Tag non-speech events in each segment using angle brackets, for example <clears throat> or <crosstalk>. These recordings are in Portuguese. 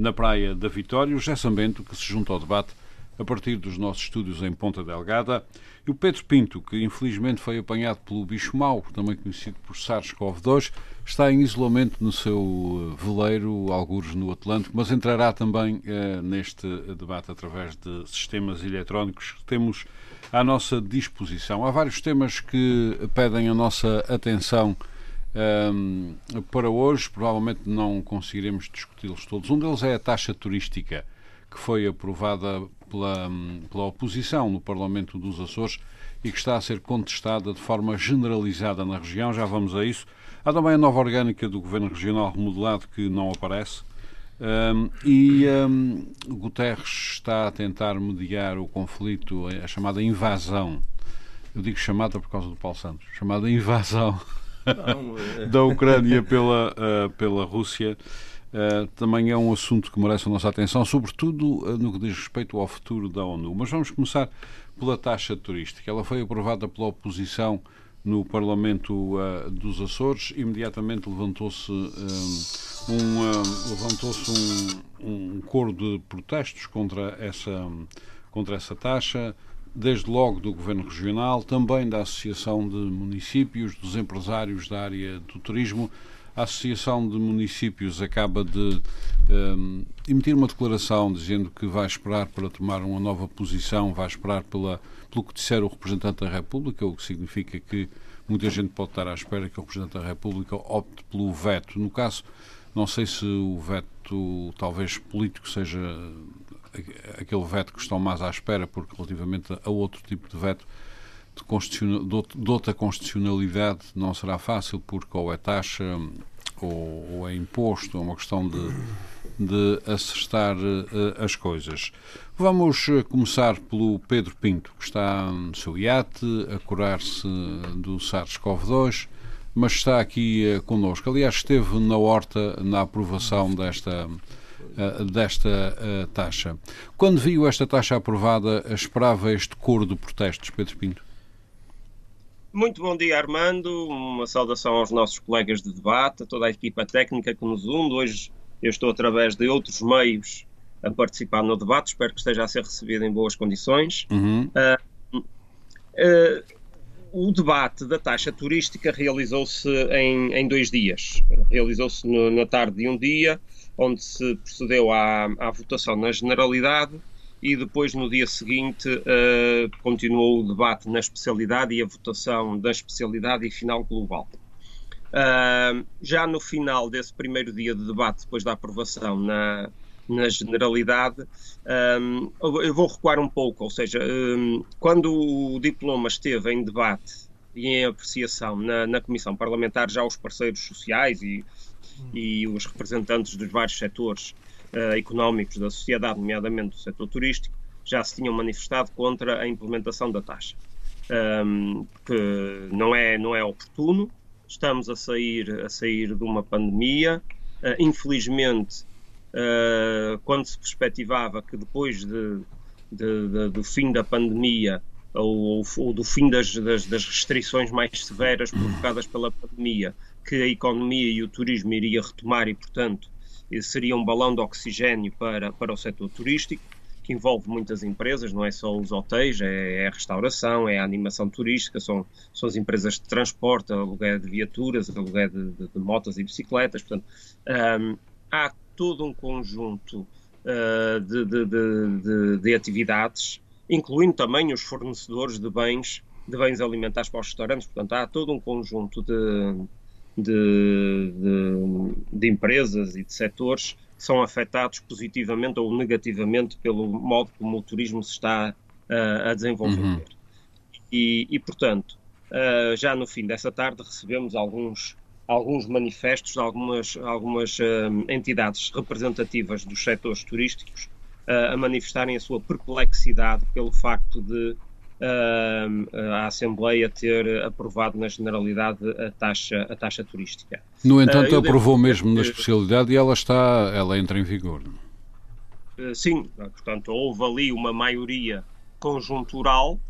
na Praia da Vitória, o José Bento, que se junta ao debate a partir dos nossos estúdios em Ponta Delgada, e o Pedro Pinto, que infelizmente foi apanhado pelo bicho mau, também conhecido por SARS-CoV-2, está em isolamento no seu eh, veleiro, algures no Atlântico, mas entrará também eh, neste debate através de sistemas eletrónicos que temos à nossa disposição. Há vários temas que pedem a nossa atenção um, para hoje, provavelmente não conseguiremos discuti-los todos. Um deles é a taxa turística, que foi aprovada pela, pela oposição no Parlamento dos Açores e que está a ser contestada de forma generalizada na região. Já vamos a isso. Há também a nova orgânica do Governo Regional remodelado que não aparece. Um, e um, Guterres está a tentar mediar o conflito, a chamada invasão. Eu digo chamada por causa do Paulo Santos, chamada invasão <laughs> é. da Ucrânia pela, uh, pela Rússia. Uh, também é um assunto que merece a nossa atenção, sobretudo uh, no que diz respeito ao futuro da ONU. Mas vamos começar pela taxa turística. Ela foi aprovada pela oposição no Parlamento uh, dos Açores. Imediatamente levantou-se um, levantou-se um, um coro de protestos contra essa, contra essa taxa desde logo do Governo Regional, também da Associação de Municípios, dos empresários da área do turismo. A Associação de Municípios acaba de um, emitir uma declaração dizendo que vai esperar para tomar uma nova posição, vai esperar pela, pelo que disser o representante da República, o que significa que muita gente pode estar à espera que o representante da República opte pelo veto. No caso, não sei se o veto, talvez político, seja aquele veto que estão mais à espera, porque relativamente a outro tipo de veto de, constitucional, de outra constitucionalidade não será fácil, porque ou é taxa ou, ou é imposto, é uma questão de, de acertar uh, as coisas. Vamos eh, começar pelo Pedro Pinto, que está no seu iate a curar-se do SARS-CoV-2, mas está aqui uh, connosco. Aliás, esteve na horta na aprovação desta eh, desta uh, taxa. Quando viu esta taxa aprovada, esperava este coro de protestos, Pedro Pinto? Muito bom dia, Armando. Uma saudação aos nossos colegas de debate, a toda a equipa técnica que nos une. Hoje eu estou, através de outros meios, a participar no debate. Espero que esteja a ser recebido em boas condições. Uhum. Uh, uh, o debate da taxa turística realizou-se em, em, dois dias. Realizou-se na tarde de um dia onde se procedeu à, à votação na generalidade e depois no dia seguinte uh, continuou o debate na especialidade e a votação da especialidade e final global. Uh, já no final desse primeiro dia de debate, depois da aprovação na, na generalidade, um, eh, eu vou recuar um pouco, ou seja, um, quando o diploma esteve em debate e em apreciação na, na Comissão Parlamentar, já os parceiros sociais e e os representantes dos vários setores uh, económicos da sociedade, nomeadamente do setor turístico, já se tinham manifestado contra a implementação da taxa. Um, que não é, não é oportuno, estamos a sair, a sair de uma pandemia. Uh, infelizmente, uh, quando se perspectivava que depois de, de, de, do fim da pandemia ou, ou do fim das, das, das, restrições mais severas provocadas pela pandemia, que a economia e o turismo iria retomar e, portanto, seria um balão de oxigênio para, para o setor turístico, que envolve muitas empresas, não é só os hotéis, é, é a restauração, é a animação turística, são, são as empresas de transporte, aluguer de viaturas, aluguer de, de, de motas e bicicletas. Portanto, há todo um conjunto uh, de, de, de atividades, incluindo também os fornecedores de bens, de bens alimentares para os restaurantes. Portanto, há todo um conjunto de de, de, de empresas e de setores são afetados positivamente ou negativamente pelo modo como o turismo se está uh, a desenvolver. Uhum. E, e, portanto, uh, já no fim dessa tarde recebemos alguns, alguns manifestos de algumas, algumas uh, entidades representativas dos setores turísticos a manifestarem a sua perplexidade pelo facto de a Assembleia ter aprovado na generalidade a taxa, a taxa turística. No entanto, aprovou mesmo na especialidade e ela está, ela entra em vigor. Sim, portanto, houve ali uma maioria conjuntural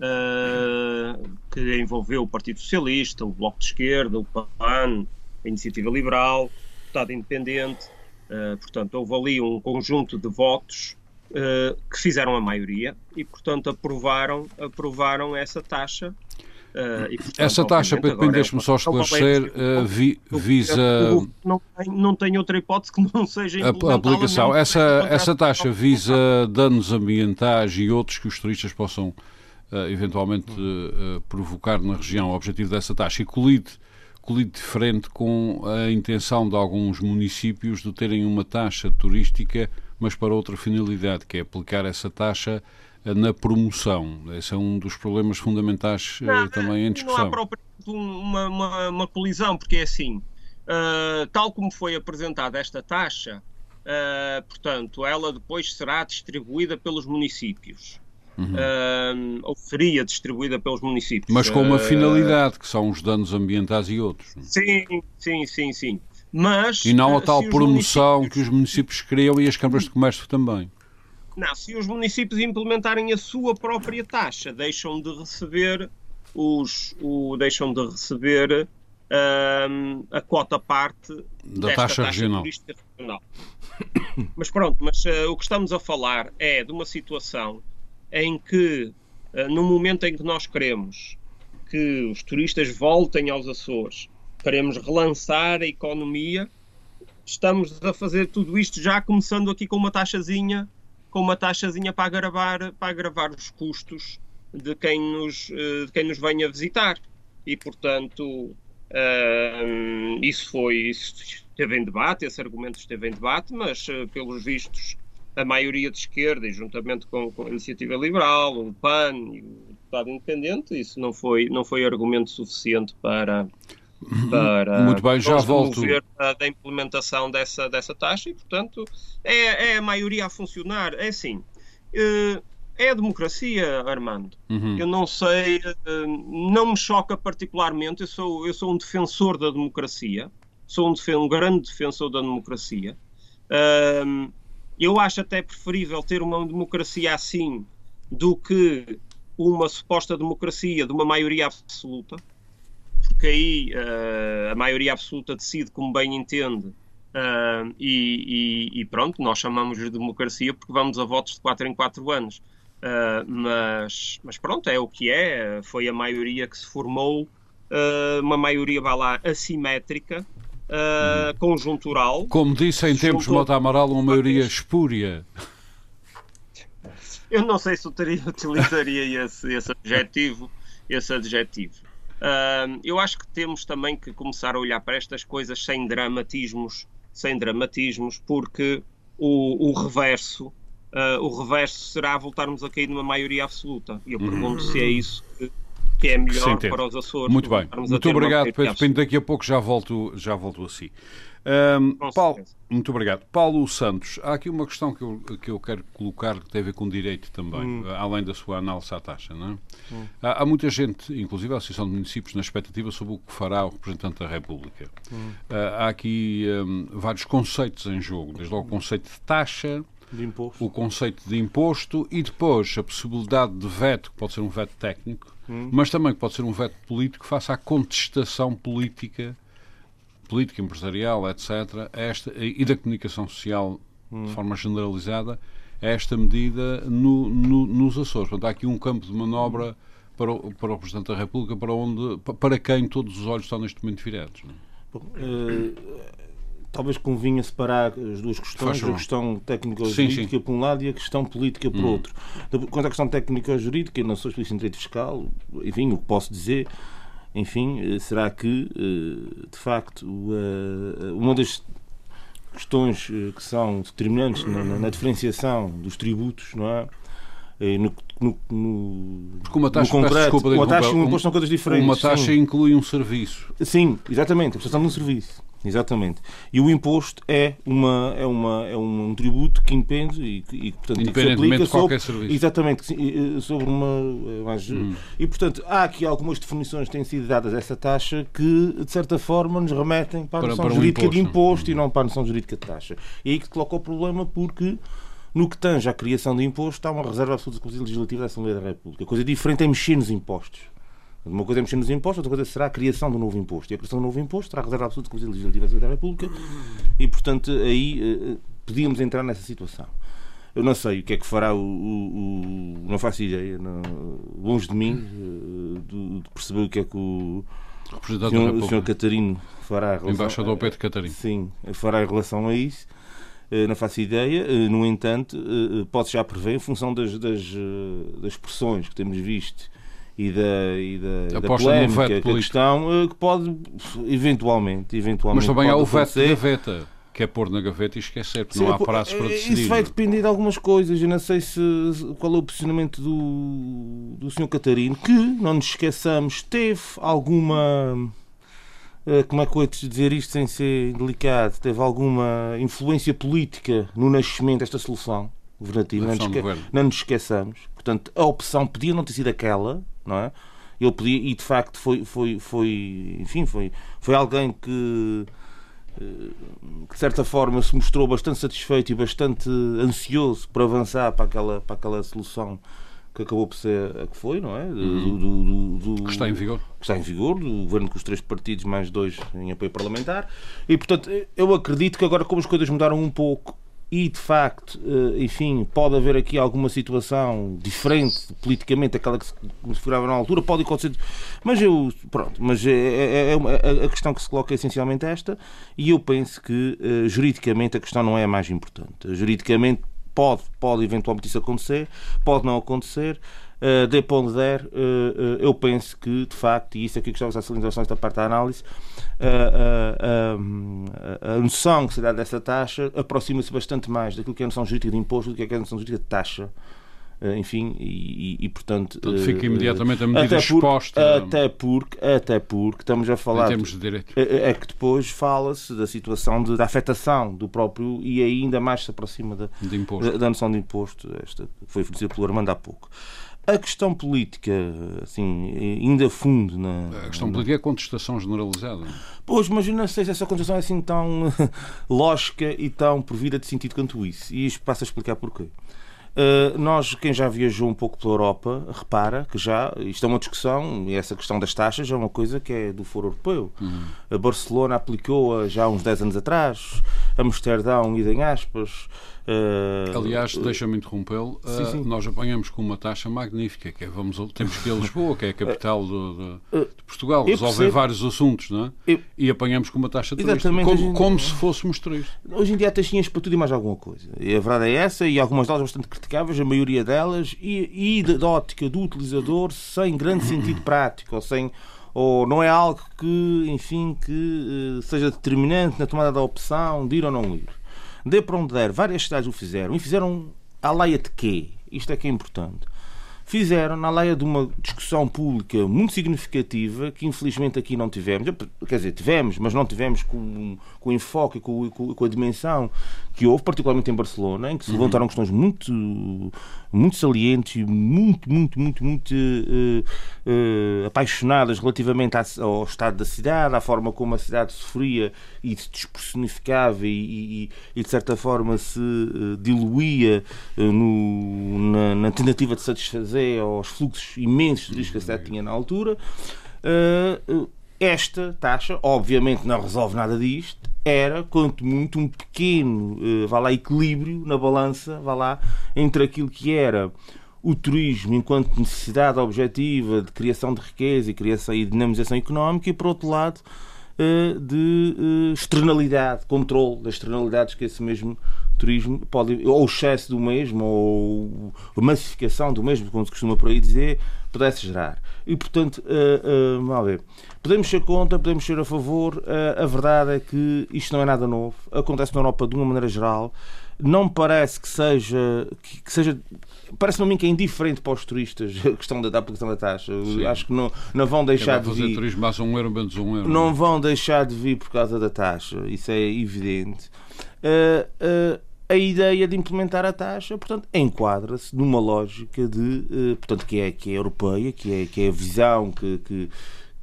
uh, que envolveu o Partido Socialista, o Bloco de Esquerda, o PAN, a Iniciativa Liberal, o Estado Independente. Uh, portanto, houve ali um conjunto de votos uh, que fizeram a maioria e, portanto, aprovaram, aprovaram essa taxa. Uh, e, portanto, essa taxa, Pedro, deixe-me só esclarecer, uh, vi, visa. Não tem, não tem outra hipótese que não seja a aplicação. Essa, essa taxa visa danos ambientais e outros que os turistas possam eventualmente provocar na região. O objetivo dessa taxa e colide colide diferente com a intenção de alguns municípios de terem uma taxa turística mas para outra finalidade, que é aplicar essa taxa eh, na promoção. Esse é um dos problemas fundamentais eh, não, também em discussão. Não há propriamente uma, uma, uma colisão, porque é assim, uh, tal como foi apresentada esta taxa, uh, portanto, ela depois será distribuída pelos municípios. Uhum. Uh, ou seria distribuída pelos municípios. Mas com uma finalidade, que são os danos ambientais e outros. Sim, sim, sim, sim. Mas, e não a tal promoção que os municípios criam e as câmaras de comércio também. Não, se os municípios implementarem a sua própria taxa, deixam de receber os, o, deixam de receber um, a cota parte da taxa, taxa regional. regional. <coughs> Mas pronto, mas uh, o que estamos a falar é de uma situação em que, uh, no momento em que nós queremos que os turistas voltem aos Açores queremos relançar a economia. Estamos a fazer tudo isto já começando aqui com uma taxazinha, com uma taxazinha para agravar, para agravar os custos de quem nos, eh, de quem nos venha visitar. E, portanto, uh, isso foi, isso esteve em debate, esse argumento esteve em debate, mas, uh, pelos vistos, a maioria de esquerda, e juntamente com, com, a Iniciativa Liberal, o PAN e o Deputado Independente, isso não foi, não foi argumento suficiente para, para Muito bem, já volto. Da implementação dessa, dessa taxa e, portanto, é, é a maioria a funcionar. É assim, eh, é a democracia, Armando. Uhum. Eu não sei, eh, não me choca particularmente, eu sou, eu sou um defensor da democracia, sou um, um grande defensor da democracia. Eu acho até preferível ter uma democracia assim do que uma suposta democracia de uma maioria absoluta porque aí uh, a maioria absoluta decide como bem entende uh, e, e, e, pronto, nós chamamos de democracia porque vamos a votos de 4 em 4 anos. Uh, mas, mas pronto, é o que é, foi a maioria que se formou, uma maioria, vá lá, assimétrica, hum. conjuntural. Como disse em tempos Mota Amaral, uma maioria espúria. Eu não sei se eu teria, utilizaria esse, esse adjetivo, esse adjetivo. Uh, eu acho que temos também que começar a olhar para estas coisas sem dramatismos, sem dramatismos, porque o, o reverso, uh, o reverso será voltarmos a cair numa maioria absoluta. E eu pergunto uhum. se é isso que, que é melhor para os Açores. Muito bem. Muito obrigado, Pedro Pinto. Daqui a pouco já volto, já volto a si. Um, Paulo, muito obrigado. Paulo Santos, há aqui uma questão que eu, que eu quero colocar que tem a ver com direito também, hum. além da sua análise à taxa. Não é? hum. há, há, muita gente, inclusive a Associação de Municípios, na expectativa sobre o que fará o representante da República. Hum. Uh, há aqui um, vários conceitos em jogo, desde logo o conceito de taxa. O conceito de imposto e depois a possibilidade de veto, que pode ser um veto técnico, hum. mas também que pode ser um veto político, face à contestação política política, empresarial, etc., esta, e da comunicação social hum. de forma generalizada, esta medida no, no, nos Açores. Portanto, há aqui um campo de manobra para o, para o Presidente da República para, onde, para quem todos os olhos estão neste momento virados. É? Bom, uh, talvez convinha separar as duas questões, a questão técnico-jurídica por um lado e a questão política por hum. outro. Quanto à questão técnico-jurídica, eu não sou especialista em direito fiscal, enfim, o que posso dizer enfim, eh, será que, eh, de facto, uma das questões eh, que são determinantes na, na diferenciação dos tributos, não é? No, no, no, Porque uma taxa, concreto, desculpa, uma taxa e um imposto são coisas diferentes. Uma taxa sim. inclui um serviço. Sim, exatamente, a prestação de um serviço. Exatamente. E o imposto é, uma, é, uma, é um, tributo que impende e, e portanto, Independentemente de qualquer sobre, serviço. Exatamente, sobre uma. Mais, hum. E, portanto, há aqui algumas definições que têm sido dadas a essa taxa que, de certa forma, nos remetem para a para, noção para jurídica um de imposto hum. e não para a noção jurídica de taxa. E aí que coloca o problema porque. No que tange à criação de imposto, há uma reserva absoluta do Conselho Legislativo da Assembleia da República. A coisa diferente é mexer nos impostos. Uma coisa é mexer nos impostos, outra coisa será a criação do novo imposto. E a criação do novo imposto terá reserva absoluta com a Legislativa da República e, portanto, aí eh, podíamos entrar nessa situação. Eu não sei o que é que fará o. o, o não faço ideia, não, longe de mim, eh, de, de, perceber o que é que o. O senhor, o senhor Catarino fará. Relação, Embaixador Pedro Catarino. Sim, fará em relação a isso. Eh, não faço ideia. No entanto, pode já prever, em função das, das, das pressões que temos visto e da, e da, da polémica, que questão eh, que pode eventualmente, eventualmente Mas também há o veto de gaveta que é pôr na gaveta e esquecer, porque Sim, não há prazos para decidir. Isso vai depender de algumas coisas. Eu não sei se, qual é o posicionamento do, do Sr. Catarino, que, não nos esqueçamos, teve alguma. Eh, como é que eu ia dizer isto sem ser delicado? Teve alguma influência política no nascimento desta solução governativa. Não, esque... não nos esqueçamos. Portanto, a opção podia não ter sido aquela, não é? Ele podia, e de facto foi, foi, foi, enfim, foi, foi alguém que, eh, que de certa forma se mostrou bastante satisfeito e bastante ansioso por avançar para aquela, para aquela solução que acabou por ser a que foi, não é? Uhum. Do, do, do, que está em vigor. Que está em vigor, do governo com os três partidos, mais dois em apoio parlamentar. E, portanto, eu acredito que agora, como as coisas mudaram um pouco e de facto, eh, enfim, pode haver aqui alguma situação diferente politicamente daquela que se configurava na altura, pode acontecer, mas eu, pronto, mas é, é, é, a questão que se coloca é essencialmente esta, e eu penso que uh, juridicamente a questão não é a mais importante. Juridicamente pode, pode eventualmente isso acontecer, pode não acontecer, uh, de onde der, uh, uh, eu penso que, de facto, e isso é aqui que estamos a salientar esta parte da análise, a noção que se dá dessa taxa aproxima-se bastante mais daquilo que é a noção jurídica de imposto do que é a noção jurídica de taxa enfim, e, e, portanto. Portanto, fica imediatamente a medida até exposta. Até porque, até porque estamos a falar. Em termos de direito. É, é que depois fala-se da situação de, da afetação do próprio e ainda mais se aproxima da, da, da noção de imposto, esta foi fornecida pelo Armando há pouco. A questão política, assim, ainda fundo na. A questão política é contestação generalizada. Pois, mas eu não sei se essa contestação é assim tão <laughs> lógica e tão provida de sentido quanto isso. E isto passa a explicar porquê. Uh, nós, quem já viajou um pouco pela Europa, repara que já, isto é uma discussão, e essa questão das taxas é uma coisa que é do Foro Europeu. Uhum. A Barcelona aplicou-a já há uns 10 anos atrás, Amsterdão, idem aspas, Uh, Aliás, deixa-me interrompê-lo, uh, nós apanhamos com uma taxa magnífica, que é, vamos, temos que ir a Lisboa, que é a capital do, de, de Portugal, resolver vários assuntos, não é? Eu, e apanhamos com uma taxa turística, como, como se fôssemos turistas. Hoje em dia há taxinhas para tudo e mais alguma coisa. E a verdade é essa, e algumas delas bastante criticáveis, a maioria delas, e, e da ótica do utilizador, sem grande sentido prático, ou sem ou não é algo que, enfim, que uh, seja determinante na tomada da opção de ir ou não ir. Dê para onde der, várias cidades o fizeram. E fizeram a leia de quê? Isto é que é importante fizeram na leia de uma discussão pública muito significativa que infelizmente aqui não tivemos. Quer dizer, tivemos, mas não tivemos com, com o enfoque, com, com, com a dimensão que houve, particularmente em Barcelona, em que se uhum. levantaram questões muito, muito salientes e muito, muito, muito, muito uh, uh, apaixonadas relativamente ao estado da cidade, à forma como a cidade sofria e se despersonificava e, e, e de certa forma se uh, diluía no, na, na, tentativa de satisfazer aos fluxos imensos de que a cidade tinha na altura. Esta taxa, obviamente, não resolve nada disto, era, quanto muito, um pequeno uh, vá lá, equilíbrio na balança vá lá, entre aquilo que era o turismo enquanto necessidade objetiva de criação de riqueza e criação e dinamização económica e, por outro lado, de uh, externalidade, controle das externalidades que esse mesmo turismo pode, ou o excesso do mesmo, ou a massificação do mesmo, como se costuma por aí dizer, pudesse gerar. E, portanto, uh, uh, ver, podemos ser contra, podemos ser a favor, a verdade é que isto não é nada novo, acontece na Europa de uma maneira geral, não me parece que seja, que, que seja parece-me a mim que é indiferente para os turistas <laughs> a questão da, aplicação da taxa. Acho que não, não vão deixar de vir. turismo mais um euro, menos um euro. Não vão deixar de vir por causa da taxa, isso é evidente. Uh, uh, a ideia de implementar a taxa, portanto, enquadra-se numa lógica de, uh, portanto, que é, que é europeia, que é, que é a visão que, que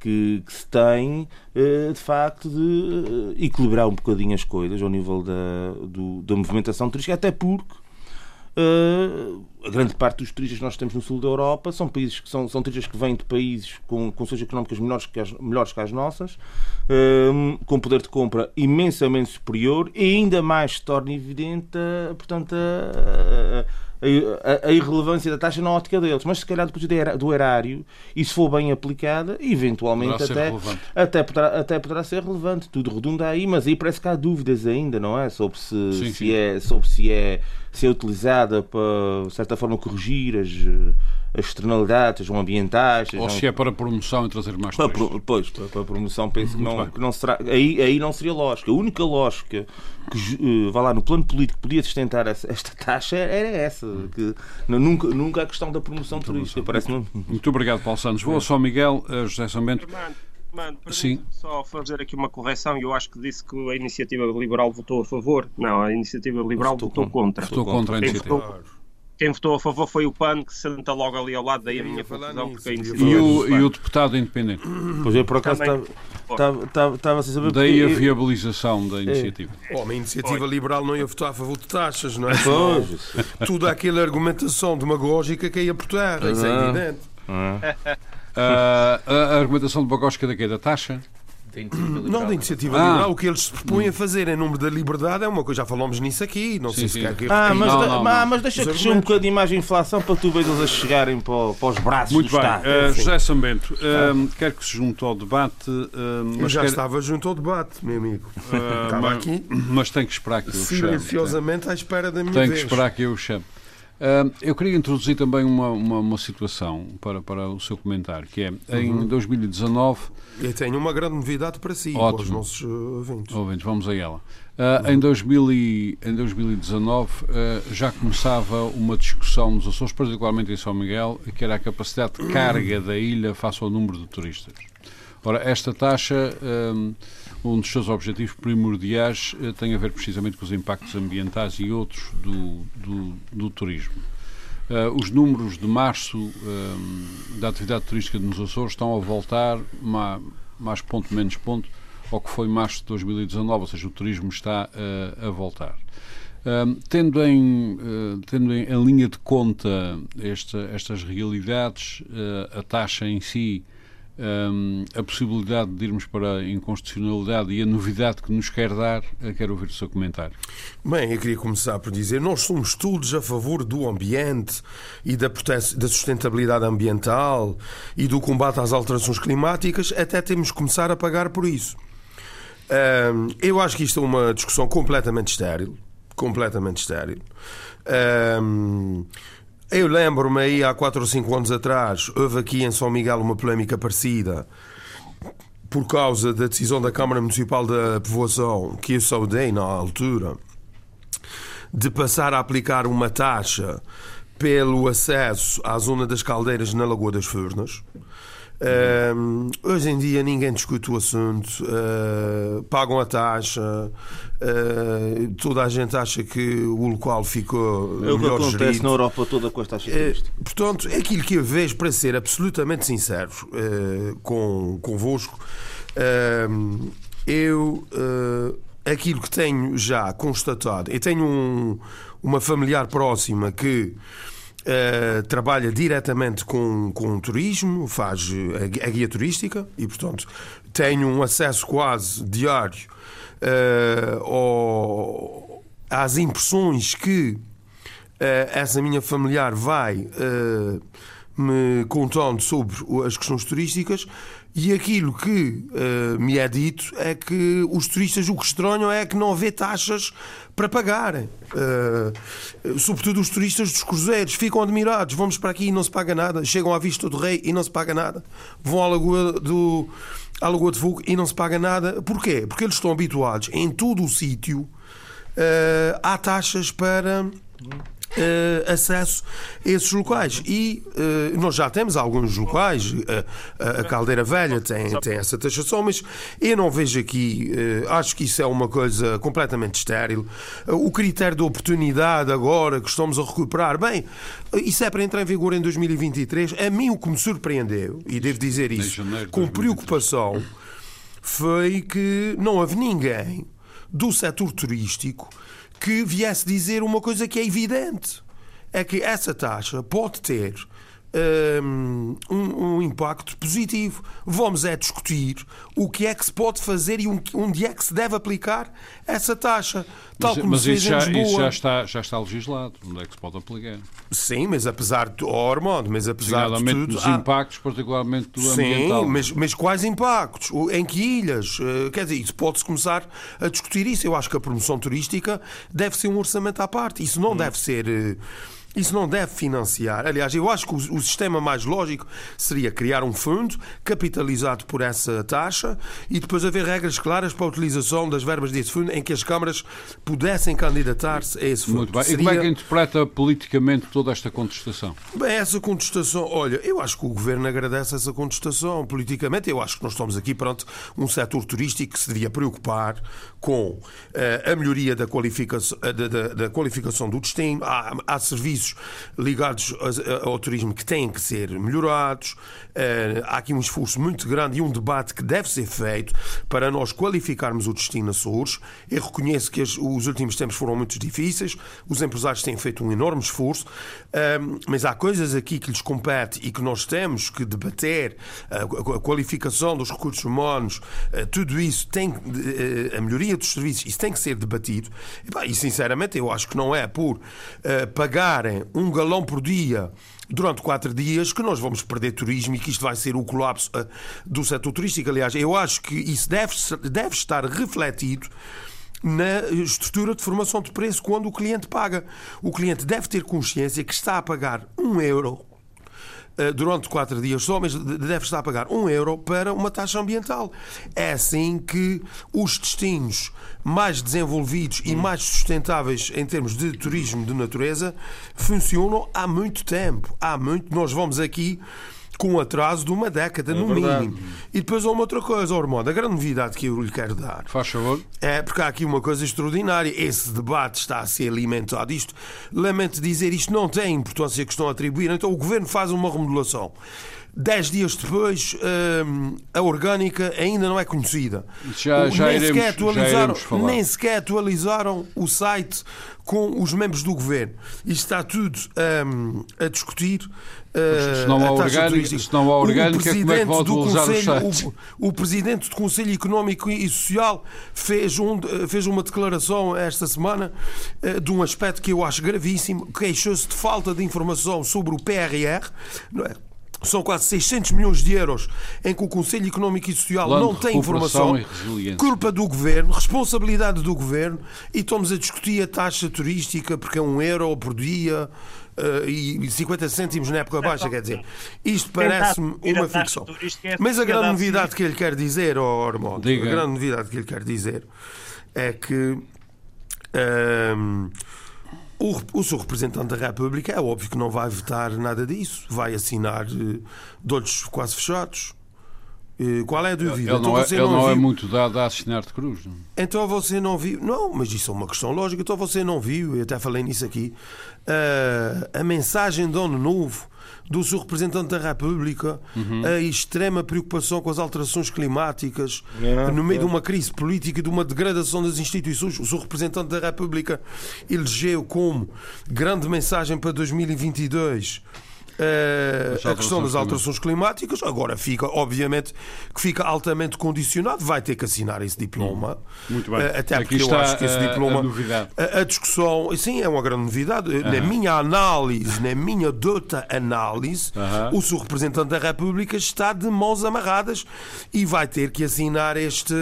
que, que, se tem, de facto, de equilibrar um bocadinho as coisas ao nível da, do, da movimentação turística, até porque Uh, a grande parte dos turistas que nós temos no sul da Europa são países que são, são turistas que vêm de países com condições económicas melhores que as, melhores que as nossas, com poder de compra imensamente superior e ainda mais se torna evidente, portanto, a, a, a, irrelevância da taxa na ótica deles. Mas se calhar depois do erário, e se for bem aplicada, eventualmente até, até, poderá, até poderá ser relevante. Tudo redunda aí, mas aí parece que há dúvidas ainda, não é? Sobre se, sim, se, sim. É, sobre se é se é utilizada para, de certa forma, corrigir as, as externalidades, sejam ambientais. Ou se é para promoção e trazer mais para, turistas. Pois, para, para promoção penso que não, que não, será. Aí, aí não seria lógica. A única lógica que, uh, vá lá, no plano político podia sustentar esta taxa era essa. Que, nunca, nunca a questão da promoção turística. Parece Muito obrigado, Paulo Santos. Vou a São Miguel, uh, José Samento. Mano, Sim. só fazer aqui uma correção. Eu acho que disse que a iniciativa liberal votou a favor. Não, a iniciativa liberal votou, votou contra. Votou contra a iniciativa. Votou, quem votou a favor foi o PAN, que senta logo ali ao lado, daí a minha confusão. Porque a iniciativa e, o, e o deputado independente? Pois eu, por acaso, estava sem saber. Daí a viabilização da iniciativa. É. Oh, uma iniciativa liberal não ia votar a favor de taxas, não é? Pois. Tudo aquela argumentação demagógica que ia por terra, isso é ah. evidente. Ah. <laughs> Uh, a argumentação de Bagosca da quê? Da taxa? Não, da iniciativa ah. liberal. O que eles se propõem a fazer em nome da liberdade é uma coisa. Já falamos nisso aqui. Não sim, sei sim. se quer que ah, mas, não, não, mas, mas deixa crescer um bocadinho mais a inflação para tu vejas a chegarem para, para os braços Muito do bem. Estado. Uh, José Sambento, uh, quer que se junte ao debate. Uh, mas já quer... estava junto ao debate, meu amigo. Uh, mas, aqui. Mas tem que esperar que eu o chame. Silenciosamente à espera da minha tem vez. Tem que esperar que eu o chame. Eu queria introduzir também uma, uma, uma, situação para, para o seu comentário, que é em uhum. 2019. Eu tenho uma grande novidade para si, Ótimo. para os nossos uh, ouvintes. ouvintes. Vamos a ela. Uh, uhum. em, 2000 e, em 2019 já começava uma discussão nos Açores, particularmente em São Miguel, que era a capacidade de carga da ilha face ao número de turistas. Ora, esta taxa um dos seus objetivos primordiais eh, tem a ver precisamente com os impactos ambientais e outros do, do, do turismo. Uh, os números de março uh, da atividade turística nos Açores estão a voltar, mais, mais ponto menos ponto, ao que foi março de 2019, ou seja, o turismo está uh, a voltar. tendo em, tendo em, em, linha de conta esta, estas realidades, a taxa em si um, a possibilidade de irmos para a inconstitucionalidade e a novidade que nos quer dar, quero ouvir o seu comentário. Bem, eu queria começar por dizer, nós somos todos a favor do ambiente e da, da sustentabilidade ambiental e do combate às alterações climáticas, até temos que começar a pagar por isso. Um, eu acho que isto é uma discussão completamente estéril, completamente estéril. Um, eu lembro-me aí há 4 ou 5 anos atrás, houve aqui em São Miguel uma polémica parecida por causa da decisão da Câmara Municipal da Povoação, que eu saudei na altura, de passar a aplicar uma taxa pelo acesso à zona das caldeiras na Lagoa das Furnas. Uh, hoje em dia ninguém discute o assunto, uh, pagam a taxa, uh, toda a gente acha que o local ficou. É o que acontece gerido. na Europa toda com as taxas uh, Portanto, é aquilo que eu vejo, para ser absolutamente sincero com, convosco, eu aquilo que tenho já constatado, eu tenho um, uma familiar próxima que Uh, trabalha diretamente com, com turismo, faz a, a, guia turística e, portanto, tem um acesso quase diário uh, ao, às impressões que uh, essa minha familiar vai me contando sobre as questões turísticas E aquilo que uh, me é dito é que os turistas o que estranham é que não havê taxas para pagarem. Uh, sobretudo os turistas dos cruzeiros ficam admirados. Vamos para aqui e não se paga nada. Chegam à Vista do Rei e não se paga nada. Vão à Lagoa, do, à Lagoa de Fogo e não se paga nada. Porquê? Porque eles estão habituados em todo o sítio. Uh, há taxas para uh, acesso a esses locais. E uh, nós já temos alguns locais, uh, a Caldeira Velha tem, tem essa taxação, mas eu não vejo aqui, acho que isso é uma coisa completamente estéril. o critério de oportunidade agora que estamos a recuperar, bem, isso é para entrar em vigor em 2023. A mim o que me surpreendeu, e devo dizer isso com preocupação, foi que não houve ninguém do setor turístico que viesse dizer uma coisa que é evidente: é que essa taxa pode ter um, um, impacto positivo. Vamos é discutir o que é que se pode fazer e onde é que se deve aplicar essa taxa. Tal mas, como mas se isso, já, isso já, está, já está legislado. Onde é que se pode aplicar? Sim, mas apesar de. Oh, Armando, mas apesar de tudo. dos há... impactos, particularmente do Sim, ambiental. Mas, mas quais impactos? Em que ilhas? Eh, quer dizer, pode-se começar a discutir isso. Eu acho que a promoção turística deve ser um orçamento à parte. Isso não hum. deve ser eh, isso não deve financiar. Aliás, eu acho que o, sistema mais lógico seria criar um fundo capitalizado por essa taxa e depois haver regras claras para a utilização das verbas desse fundo em que as câmaras pudessem candidatar-se a esse fundo. Muito bem. Seria... E como é que interpreta politicamente toda esta contestação? Bem, essa contestação, olha, eu acho que o governo agradece essa contestação politicamente. Eu acho que nós estamos aqui perante um setor turístico que se devia preocupar com uh, a melhoria da qualificação, uh, da, da, da, qualificação do destino. Há, há serviços ligados ao turismo que têm que ser melhorados. Uh, há aqui um esforço muito grande e um debate que deve ser feito para nós qualificarmos o destino Açores. Eu reconheço que as, os últimos tempos foram muito difíceis, os empresários têm feito um enorme esforço, mas há coisas aqui que lhes compete e que nós temos que debater. a qualificação dos recursos humanos, tudo isso tem a melhoria dos serviços, isso tem que ser debatido. E, e sinceramente, eu acho que não é por uh, pagarem um galão por dia durante quatro dias que nós vamos perder turismo e que isto vai ser o colapso uh, do setor turístico. Aliás, eu acho que isso deve, deve estar refletido na estrutura de formação de preço quando o cliente paga. O cliente deve ter consciência que está a pagar um euro durante quatro dias só, mas deve estar a pagar um euro para uma taxa ambiental. É assim que os destinos mais desenvolvidos e mais sustentáveis em termos de turismo de natureza funcionam há muito tempo. Há muito. Nós vamos aqui com um atraso de uma década, é no verdade. mínimo. E depois há uma outra coisa, Ormond, a grande novidade que eu lhe quero dar. Faz favor. É porque há aqui uma coisa extraordinária. Esse debate está a ser alimentado. Isto, lamento dizer, isto não tem importância que estão a atribuir. Então o governo faz uma remodelação. Dez dias depois, hum, a orgânica ainda não é conhecida. Já, já nem, iremos, sequer atualizaram, nem sequer atualizaram o site com os membros do governo. Isto está tudo um, a discutir se não há orgânica, se não há orgânica como é que vão atualizar o, o, Presidente do Conselho Económico e Social fez, um, fez uma declaração esta semana eh, de um aspecto que eu acho gravíssimo, queixou-se de falta de informação sobre o PRR, não é? São quase 600 milhões de euros em que o Conselho Económico e Social Plano não tem informação. Culpa do governo, responsabilidade do governo, e estamos a discutir a taxa turística porque é um euro por dia uh, e 50 cêntimos na época baixa, quer dizer, isto parece-me uma ficção. É Mas a grande novidade que ele quer dizer, oh, Ormond, a grande novidade que ele quer dizer é que ehm, o, o seu representante da República é óbvio que não vai votar nada disso, vai assinar uh, de olhos quase fechados. Qual é a dúvida? Ele não, então é, ele não, não é muito dado a assinar de cruz. Não? Então você não viu. Não, mas isso é uma questão lógica. Então você não viu, eu até falei nisso aqui, uh, a mensagem de Ano Novo do seu representante da República, uhum. a extrema preocupação com as alterações climáticas, é, no meio é. de uma crise política e de uma degradação das instituições. O seu representante da República elegeu como grande mensagem para 2022 uh, a questão das alterações climáticas. Agora fica, obviamente, que fica altamente condicionado, vai ter que assinar esse diploma. Hum, muito bem. Uh, até Aqui porque eu acho que esse diploma. A, a, discussão, sim, é uma grande novidade. Na minha análise, na minha dota análise, o seu representante da República está de mãos amarradas e vai ter que assinar este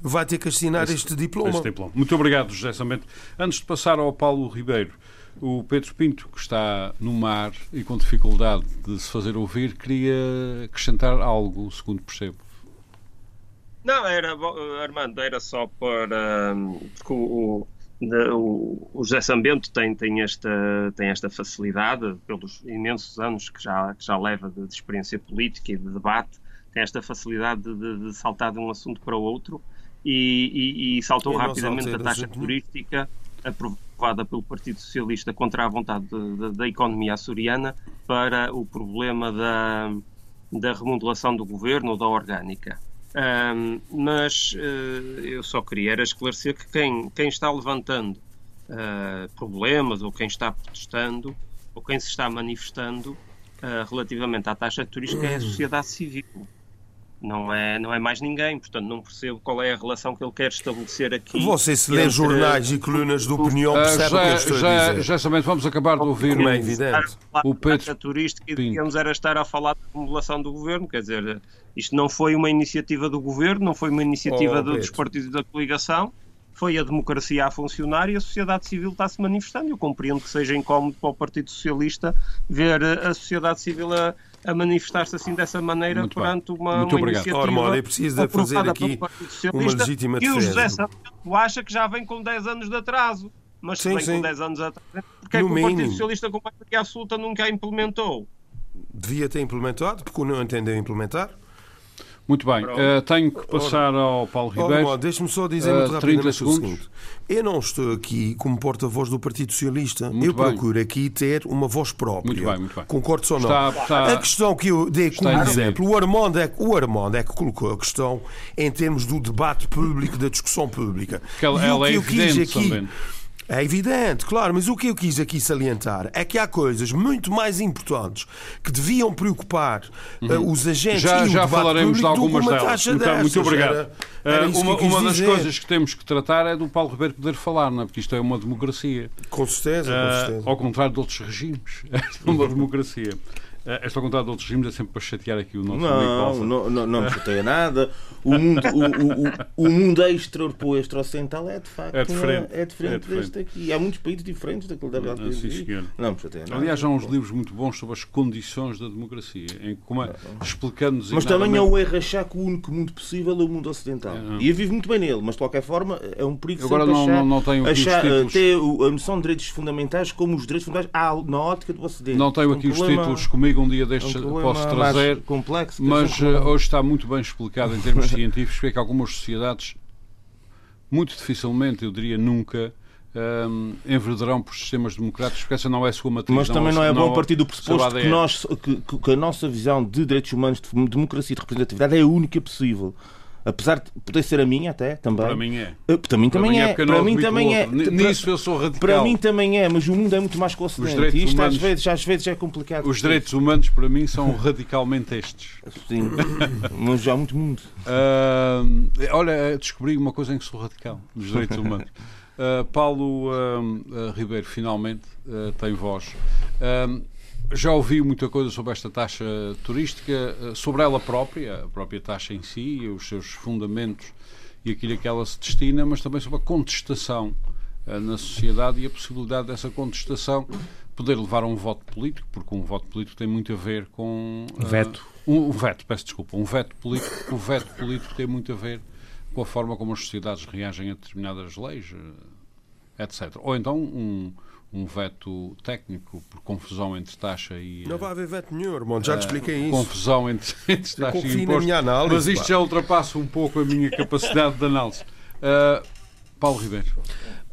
vai ter que assinar este, este, diploma. este diploma. Muito obrigado, José Samente. Antes de passar ao Paulo Ribeiro, o Pedro Pinto, que está no mar e com dificuldade de se fazer ouvir, queria acrescentar algo, segundo percebo. Não, era, Armando, era só para. Porque o, o, o José Sambento tem, tem, esta, tem esta facilidade, pelos imensos anos que já, que já leva de, de experiência política e de debate, tem esta facilidade de, de, de saltar de um assunto para o outro e, e, e saltou rapidamente da taxa turística aprovada pelo Partido Socialista contra a vontade da economia açoriana para o problema da, da remodelação do governo ou da orgânica. Um, mas uh, eu só queria era esclarecer que quem, quem está levantando uh, problemas ou quem está protestando ou quem se está manifestando uh, relativamente à taxa turística é a <clears throat> sociedade civil não é, não é mais ninguém, portanto não percebo qual é a relação que ele quer estabelecer aqui. Você se lê entre... jornais e colunas de opinião percebe uh, já, o que eu estou já, a dizer. Já somente vamos acabar de ouvir o, é evidente. o Pedro turística e devíamos era estar a falar da remodelação do governo, quer dizer, isto não foi uma iniciativa do governo, não foi uma iniciativa oh, do, dos partidos da coligação, foi a democracia a funcionar e a sociedade civil está-se manifestando. Eu compreendo que seja incómodo para o Partido Socialista ver a sociedade civil a, a manifestar-se assim dessa maneira Muito perante bem. uma, Muito uma iniciativa Ormond, é preciso fazer aqui uma legítima defesa. E o José Santos acha que já vem com 10 anos de atraso. Mas se sim, vem sim. com 10 anos de atraso, porque é que o Partido Socialista com maioria absoluta nunca a implementou? Devia ter implementado, porque não entendeu implementar. Muito bem, uh, tenho que passar ao Paulo Ribeiro. Oh, Deixe-me só dizer muito uh, rapidamente segundos. o seguinte. Eu não estou aqui como porta-voz do Partido Socialista. Muito eu bem. procuro aqui ter uma voz própria. Muito bem, muito bem. Concordo ou não? Está, está, a questão que eu dei como exemplo, o Armando, é, o Armando é que colocou a questão em termos do debate público, da discussão pública. Ela, e ela o que é eu quis aqui... Também é evidente, claro, mas o que eu quis aqui salientar é que há coisas muito mais importantes que deviam preocupar uh, uhum. os agentes já, e o já falaremos de algumas delas. Muito, muito obrigado. Era, era uh, uma, uma das coisas que temos que tratar é do Paulo Ribeiro poder falar, não é? porque isto é uma democracia. Com certeza, com certeza. Ao contrário de outros regimes, <laughs> é uma democracia. Eh, esta vontade de outros regimes é sempre para chatear aqui o nosso não, amigo não, não, não me chateia nada. O mundo, o, o, o mundo extra-europeu, extra-ocidental é de facto é diferente, é, é diferente, é diferente deste aqui. Há muitos países diferentes daquele da realidade. Sim, não me chateia nada. Aliás, há uns livros muito bons sobre as condições da democracia, em como é, explicando-nos. Mas também é o erro achar que o único mundo possível é o mundo ocidental. É, e eu vivo muito bem nele, mas de qualquer forma é um perigo Agora não, achar, não, não tenho achar, títulos... ter a noção de direitos fundamentais como os direitos fundamentais na ótica do Ocidente. Não tenho aqui um os títulos comigo um dia destes. Um posso trazer, complexo, mas um hoje está muito bem explicado em termos <laughs> científicos porque é que algumas sociedades muito dificilmente, eu diria nunca, um, enverdarão por sistemas democráticos, porque essa não é a sua matriz. Mas também não, é, não é bom partir do pressuposto que, nós, que, que, a nossa visão de direitos humanos, de democracia e de representatividade é a única possível apesar de poder ser a minha até também. Para mim é. Uh, para mim também é. Para mim também é. Nisso eu sou radical. Para mim também é, mas o mundo é muito mais consciente. Isto às vezes, às vezes é complicado. Os direitos humanos para mim são <laughs> radicalmente estes. Sim, mas já há muito mundo. Uh, olha, descobri uma coisa em que sou radical, nos direitos humanos. Uh, Paulo uh, Ribeiro, finalmente, tem voz já ouvi muita coisa sobre esta taxa turística, eh, sobre ela própria, a própria taxa em si, os seus fundamentos e aquilo a que ela se destina, mas também sobre a contestação eh, na sociedade e a possibilidade dessa contestação poder levar a um voto político, porque um voto político tem muito a ver com. Uh, veto. Um, um, veto, peço desculpa. Um veto político. O veto político tem muito a ver com a forma como as sociedades reagem a determinadas leis, etc. Ou então um um veto técnico por confusão entre taxa e. Não vai haver veto nenhum, irmão, já te expliquei isso. Confusão entre, <laughs> entre taxa e imposto. Análise, mas isto pá. já ultrapassa um pouco a minha capacidade de análise. Uh, Paulo Ribeiro.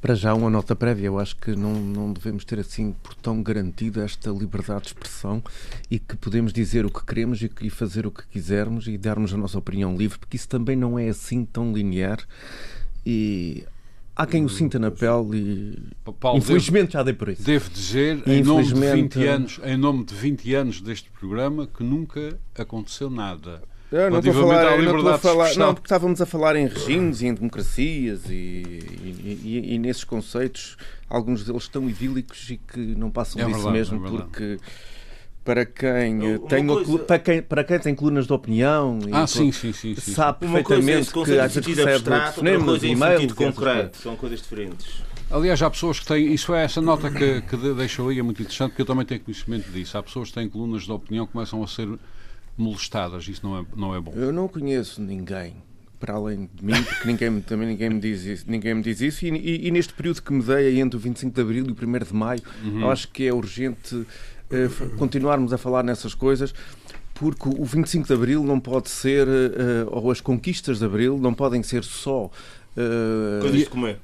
Para já, uma nota prévia. Eu acho que não, não devemos ter assim por tão garantida esta liberdade de expressão e que podemos dizer o que queremos e, e fazer o que quisermos e darmos a nossa opinião livre, porque isso também não é assim tão linear. E há quem o sinta na pele e Paulo, infelizmente devo, já dei por isso. Devo dizer, em nome, de 20 anos, em nome de 20 anos deste programa, que nunca aconteceu nada. Eu não estou a falar, não estou a falar, não, porque estávamos a falar em regimes e em democracias e, e, e, e nesses conceitos, alguns deles tão idílicos e que não passam é disso verdade, mesmo, é porque para quem, tem, coisa... para, quem, para quem tem colunas de opinião ah, sim, sim, sim, sim, sabe perfeitamente é que às vezes recebe telefonemas, e-mails, concreto, são coisas diferentes. Aliás, há pessoas que têm, isso é essa nota que, que deixou aí, é muito interessante, porque eu também tenho conhecimento disso. Há pessoas que têm colunas de opinião que começam a ser molestadas, isso não é, não é bom. Eu não conheço ninguém para além de mim, porque ninguém, também ninguém me diz isso, ninguém me diz isso e, e, e, neste período que me dei entre o 25 de Abril e o 1 de Maio, uhum. eu acho que é urgente eh, continuarmos a falar nessas coisas porque o 25 de Abril não pode ser, uh, ou as conquistas de Abril não podem ser só. Uh, coisas de comer.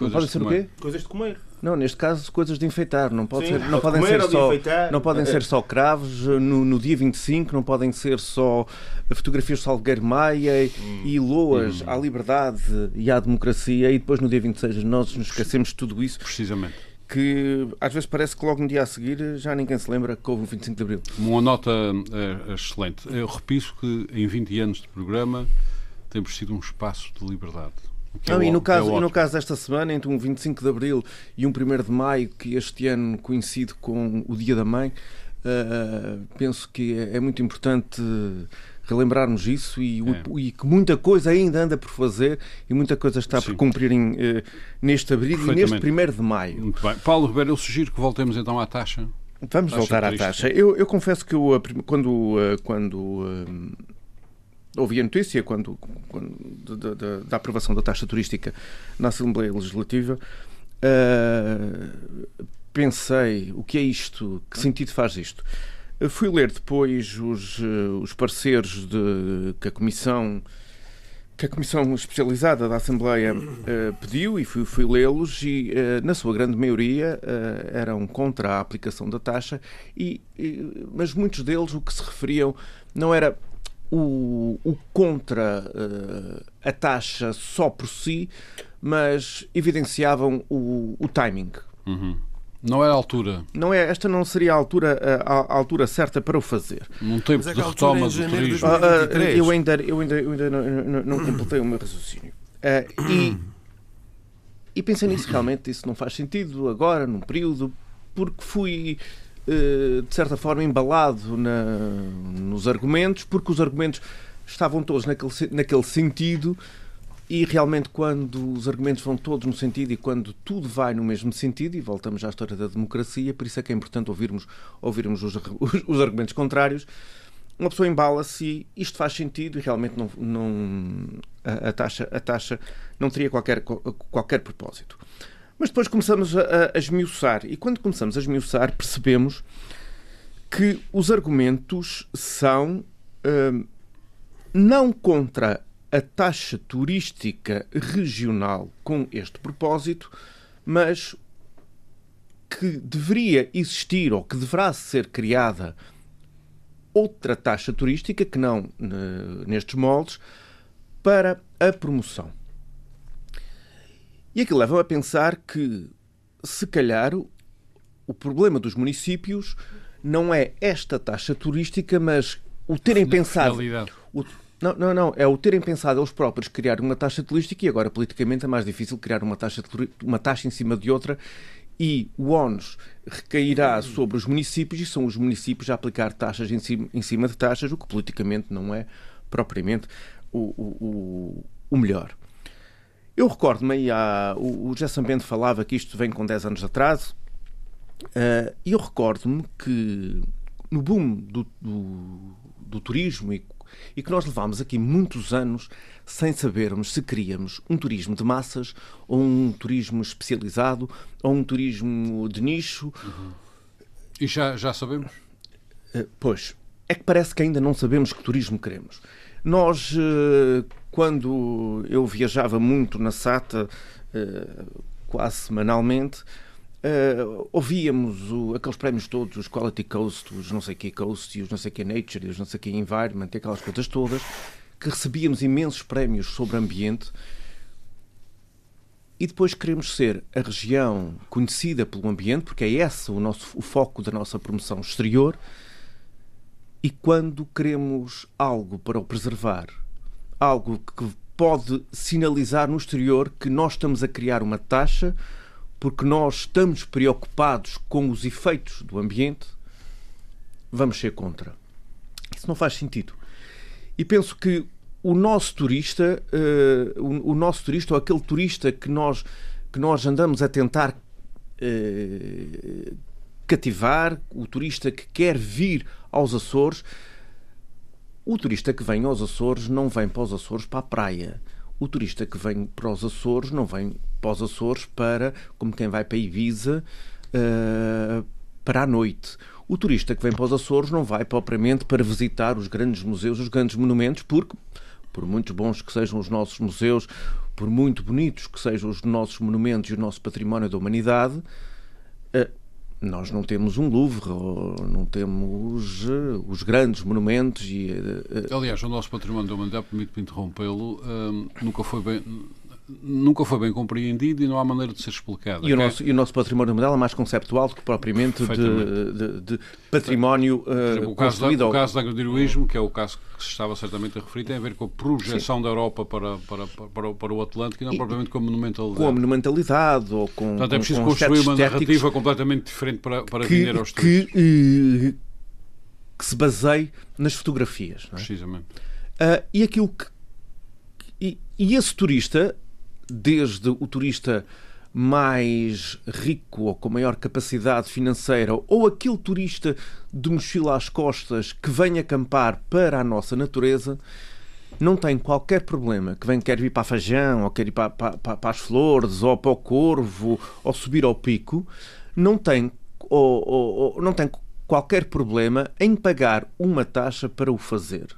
Não podem ser o quê? Coisas de comer. Não, neste caso, coisas de enfeitar. Não, pode Sim, ser, não podem ser só, não podem ser só cravos no, no dia 25, não podem ser só fotografias de Salgueiro Maia hum. e loas hum. à liberdade e à democracia, e depois no dia 26 nós nos esquecemos de tudo isso. Precisamente que às vezes parece que logo no dia a seguir já ninguém se lembra que houve um 25 de Abril. Uma nota é, excelente. Eu repito que em 20 anos de programa temos sido um espaço de liberdade. É Não, é e, no caso, é e no caso desta semana, entre um 25 de Abril e um 1 de Maio, que este ano coincide com o Dia da Mãe, uh, penso que é, é muito importante relembrarmos isso e, é. e, que muita coisa ainda anda por fazer e muita coisa está Sim. por cumprir em, uh, neste abril e neste 1 de maio. Muito bem. Paulo Ribeiro, eu sugiro que voltemos então à taxa. Vamos taxa voltar à taxa. Eu, eu, confesso que eu, quando, quando uh, ouvi a notícia, quando, quando da, da, da, aprovação da taxa turística na Assembleia Legislativa, uh, pensei o que é isto, que sentido faz isto? Fui ler depois os, eh, os pareceres de, que a Comissão que a Comissão Especializada da Assembleia uh, pediu e fui, fui lê-los e, uh, na sua grande maioria, uh, eram contra a aplicação da taxa, e, e, mas muitos deles o que se referiam não era o, o contra a taxa só por si, mas evidenciavam o, o timing. Uhum. Não é a altura. Não é, esta não seria a altura, a, a altura certa para o fazer. Num tempo é de retoma do turismo. Ah, ah, eu ainda, eu ainda, eu ainda não, não, não completei o meu raciocínio. Uh, e, e pensei nisso realmente, isso não faz sentido agora, num período, porque fui, uh, de certa forma, embalado na, nos argumentos, porque os argumentos estavam todos naquele, naquele sentido e realmente, quando os argumentos vão todos no sentido e quando tudo vai no mesmo sentido, e voltamos à história da democracia, por isso é que é importante ouvirmos, ouvirmos os, <laughs> os, os argumentos contrários, uma pessoa embala-se e isto faz sentido e realmente não, não a, a, taxa, a taxa não teria qualquer, qualquer propósito. Mas depois começamos a, a esmiuçar, e quando começamos a esmiuçar, percebemos que os argumentos são hum, não contra a taxa turística regional com este propósito, mas que deveria existir ou que deverá ser criada outra taxa turística que não nestes moldes para a promoção. E aquilo leva a pensar que, se calhar, o problema dos municípios não é esta taxa turística, mas o terem pensado. O, não, não, não. É o terem pensado eles próprios criar uma taxa turística e agora politicamente é mais difícil criar uma taxa, uma taxa em cima de outra e o ONUS recairá sobre os municípios e são os municípios a aplicar taxas em cima, em cima de taxas, o que politicamente não é propriamente o, o, o melhor. Eu recordo-me, o, o José Bento falava que isto vem com 10 anos de atraso, uh, e eu recordo-me que no boom do, do, do turismo e e que nós levámos aqui muitos anos sem sabermos se queríamos um turismo de massas ou um turismo especializado ou um turismo de nicho. Uhum. E já, já sabemos? Eh, pois, é que parece que ainda não sabemos que turismo queremos. Nós, eh, quando eu viajava muito na SATA, eh, quase semanalmente, Uh, ouvíamos o, aqueles prémios todos, os Quality Coast, os não sei que Coast, e os não sei que Nature, e os não sei que Environment, e aquelas coisas todas, que recebíamos imensos prémios sobre ambiente. e depois queremos ser a região conhecida pelo ambiente, porque é esse o, nosso, o foco da nossa promoção exterior. E quando queremos algo para o preservar, algo que pode sinalizar no exterior que nós estamos a criar uma taxa porque nós estamos preocupados com os efeitos do ambiente, vamos ser contra. Isso não faz sentido. E penso que o nosso turista, uh, o, o, nosso turista, ou aquele turista que nós, que nós andamos a tentar uh, cativar, o turista que quer vir aos Açores, o turista que vem aos Açores não vem para os Açores para a praia. O turista que vem para os Açores não vem para os Açores para, como quem vai para Ibiza, uh, para a noite. O turista que vem para os Açores não vai propriamente para visitar os grandes museus, os grandes monumentos, porque, por muito bons que sejam os nossos museus, por muito bonitos que sejam os nossos monumentos e o nosso património da humanidade, uh, nós não temos um Louvre, não temos uh, os grandes monumentos. E, Aliás, o nosso património da humanidade, permite-me interrompê-lo, nunca foi bem nunca foi bem compreendido e não há maneira de ser explicado. E, o, nosso, e o nosso património mundial é mais conceptual do que propriamente de, de, de, património uh, o, caso da, o caso do agroheroísmo, que é o caso que se estava certamente a referir, tem a ver com a projeção Sim. da Europa para, para, para, para, o Atlântico e não e, propriamente com a monumentalidade. Com a monumentalidade ou com. Portanto, é preciso construir uma narrativa completamente diferente para, para que, vender aos turistas. Que, uh, que se baseie nas fotografias. É? Precisamente. Uh, e aquilo que. E, e esse turista desde o turista mais rico ou com maior capacidade financeira ou aquele turista de mochila às costas que vem acampar para a nossa natureza não tem qualquer problema que vem quer vir para Fajão ou quer ir para, para, para, as Flores ou para o Corvo ou subir ao Pico não tem ou, ou, não tem qualquer problema em pagar uma taxa para o fazer.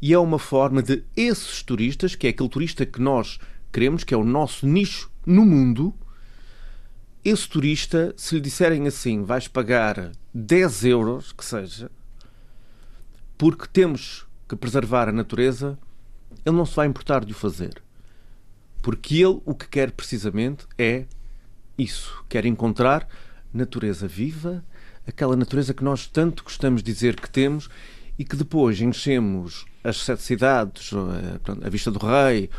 E é uma forma de esses turistas que é aquele turista que nós queremos, que é o nosso nicho no mundo, esse turista, se lhe disserem assim, vais pagar 10 euros, que seja, porque temos que preservar a natureza, ele não se vai importar de o fazer. Porque ele o que quer precisamente é isso. Quer encontrar natureza viva, aquela natureza que nós tanto gostamos de dizer que temos e que depois enchemos as sete cidades, a Vista do Rei,